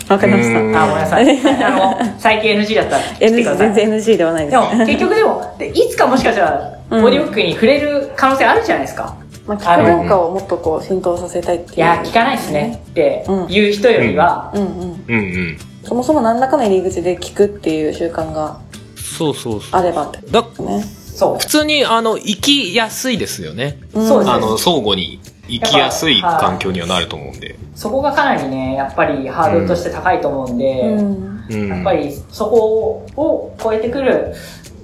[SPEAKER 3] わかりました。
[SPEAKER 1] うん
[SPEAKER 4] あー、ごめんなさい。あの、(laughs) 最近 NG だったら切ってく
[SPEAKER 3] NG
[SPEAKER 4] ださい。
[SPEAKER 3] 全然 NG ではないで。
[SPEAKER 4] ですも、結局でも、でいつかもしかしたら、オ
[SPEAKER 3] うん
[SPEAKER 4] ーディオブックに触れる可能性あるじゃないですか。
[SPEAKER 3] まあ、聞く文化をもっとこう浸透させたいっていう。
[SPEAKER 4] いや、聞かないですねっていう人よりは、
[SPEAKER 3] うんうん。
[SPEAKER 1] うんうん。
[SPEAKER 3] そもそも何らかの入り口で聞くっていう習慣が
[SPEAKER 1] そうそうそう。
[SPEAKER 3] あればって
[SPEAKER 1] だ
[SPEAKER 3] ね。
[SPEAKER 4] そう
[SPEAKER 1] 普。通に、あの、行きやすいですよね。
[SPEAKER 3] うん
[SPEAKER 4] そうです
[SPEAKER 1] あの、相互に。生きやすい環境にはなると思うんで。
[SPEAKER 4] そこがかなりね、やっぱりハードルとして高いと思うんで、
[SPEAKER 3] うん。
[SPEAKER 1] うん。
[SPEAKER 4] やっぱりそこを超えてくる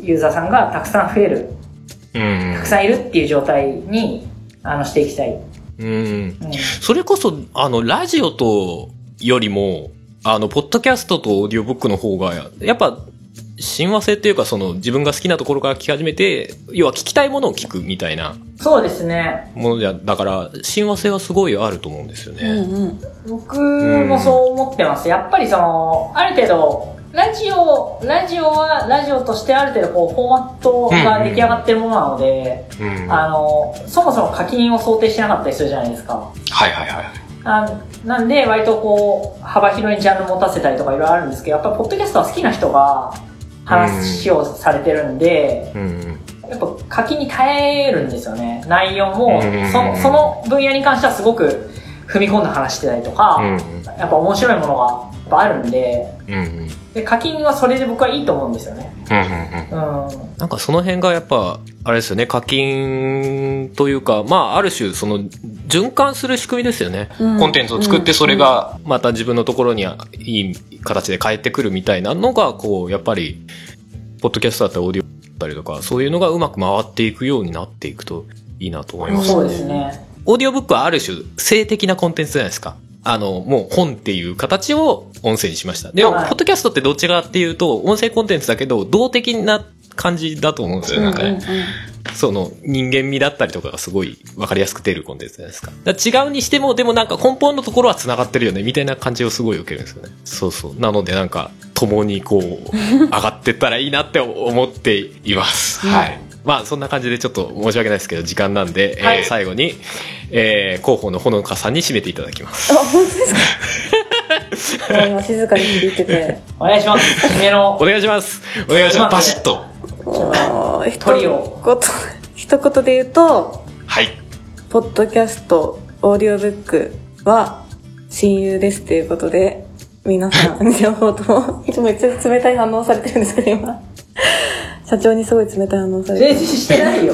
[SPEAKER 4] ユーザーさんがたくさん増える、
[SPEAKER 1] うん
[SPEAKER 4] たくさんいるっていう状態に、あの、していきたい。
[SPEAKER 1] うん。
[SPEAKER 4] うん。
[SPEAKER 1] それこそ、あの、ラジオと、よりも、あの、ポッドキャストとオーディオブックの方が、やっぱ、親和性っていうか、その、自分が好きなところから聞き始めて、要は聞きたいものを聞くみたいな
[SPEAKER 4] そうですね。
[SPEAKER 1] ものじゃ、だから、親和性はすごいあると思うんですよ
[SPEAKER 3] うん
[SPEAKER 1] ね。
[SPEAKER 3] うん。
[SPEAKER 4] 僕もそう思ってます。やっぱりその、ある程度、ラジオ、ラジオは、ラジオとしてある程度こう、フォーマットが出来上がってるものなので、
[SPEAKER 1] うん。
[SPEAKER 4] あの、そもそも課金を想定してなかったりするじゃないですか。
[SPEAKER 1] はいはいはい。
[SPEAKER 4] あなんで、割とこう、幅広いジャンル持たせたりとかいろいろあるんですけど、やっぱりポッドキャストは好きな人が話をされてるんで、
[SPEAKER 1] うん。
[SPEAKER 4] やっぱ課金に耐えるんですよね。内容も
[SPEAKER 1] うん、
[SPEAKER 4] そのその分野に関してはすごく踏み込んだ話してたりとか、
[SPEAKER 1] うん。
[SPEAKER 4] やっぱ面白いものっぱあるんで、
[SPEAKER 1] うん。うん。
[SPEAKER 4] で課金はそれで僕はいいと思うんですよね。
[SPEAKER 1] うん。
[SPEAKER 4] うん。
[SPEAKER 1] なんかその辺がやっぱ、あれですよね、課金というか、まあある種その循環する仕組みですよね。
[SPEAKER 3] うん
[SPEAKER 1] コンテンツを作ってそれがまた自分のところにいい形で返ってくるみたいなのが、こう、やっぱり、ポッドキャストだったりオーディオだったりとか、そういうのがうまく回っていくようになっていくといいなと思います。
[SPEAKER 4] そうですね。
[SPEAKER 1] オーディオブックはある種性的なコンテンツじゃないですか。あの、もう本っていう形を音声にしました。でも、
[SPEAKER 4] はい
[SPEAKER 1] ポッドキャストってどっちかっていうと、音声コンテンツだけど、動的な感じだと思うんですよ、なんかね。その人間味だったりとかがすごい分かりやすく出るコンテンツじゃないですか。だから違うにしても、でもなんか根本のところは繋がってるよね、みたいな感じをすごい受けるんですよね。そうそう。なのでなんか、共にこう、(laughs) 上がってったらいいなって思っています。はい。まあそんな感じでちょっと申し訳ないですけど、時間なんで、
[SPEAKER 4] はい
[SPEAKER 1] えー最後に、えー広報のほのかさんに締めていただきます。
[SPEAKER 3] あ、本当ですか？今静かに聞いてて。
[SPEAKER 4] お願いします。締めの
[SPEAKER 1] お、願いします。お願いします。バシッと。
[SPEAKER 3] 一言で言うと、
[SPEAKER 1] はい。
[SPEAKER 3] ポッドキャスト、オーディオブックは親友ですということで、皆さん、(laughs) 両方とも、いつもめっちゃ冷たい反応されてるんですけど、今。社長にすごい冷たい反応されてる。
[SPEAKER 4] 全然してないよ。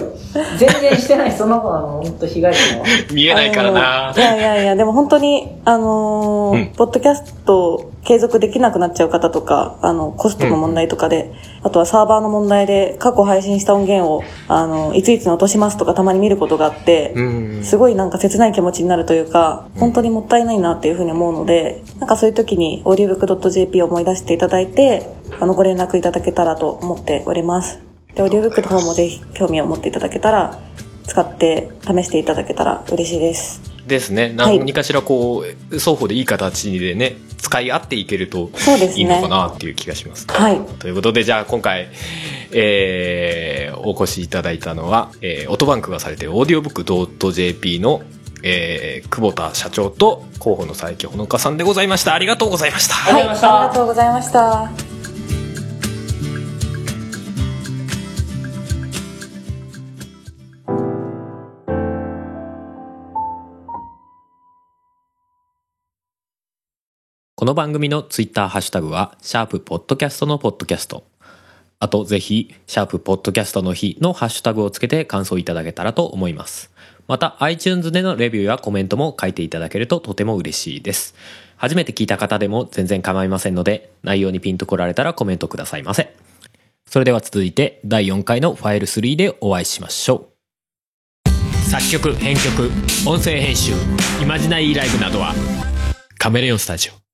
[SPEAKER 4] 全然してない。その子はもう本当被害者は。
[SPEAKER 1] 見えないからな
[SPEAKER 3] いやいやいや、でも本当に、あのー
[SPEAKER 1] うん
[SPEAKER 3] ポッドキャスト継続できなくなっちゃう方とか、あの、コストの問題とかで、あとはサーバーの問題で過去配信した音源を、あの、いついつに落としますとかたまに見ることがあって、
[SPEAKER 1] うん。
[SPEAKER 3] すごいなんか切ない気持ちになるというか、本当にもったいないなっていうふうに思うので、なんかそういう時に audiobook.jp を思い出していただいて、あの、ご連絡いただけたらと思っております。で、audiobook の方もぜひ興味を持っていただけたら、使って試していただけたら嬉しいです。
[SPEAKER 1] ですね。
[SPEAKER 3] はい
[SPEAKER 1] 何かしらこう、双方でいい形でね、使い合っていけるといいのかなっていう気がします。
[SPEAKER 3] はい。
[SPEAKER 1] ということで、じゃあ今回、えー、お越しいただいたのは、えー、オートバンクがされている audiobook.jp の、えー、久保田社長と広報の佐伯ほのかさんでございました。ありがとうございました。
[SPEAKER 4] ありがとうございました
[SPEAKER 3] ありがとうございました。
[SPEAKER 1] この番組のツイッターハッシュタグは、シャープポッドキャストのポッドキャスト。あと、ぜひ、シャープポッドキャストの日のハッシュタグをつけて感想いただけたらと思います。また、iTunes でのレビューやコメントも書いていただけるととても嬉しいです。初めて聞いた方でも全然構いませんので、内容にピンと来られたらコメントくださいませ。それでは続いて、第4回のファイル3でお会いしましょう。作曲、編曲、音声編集、イマジナイーライブなどは、カメレオンスタジオ。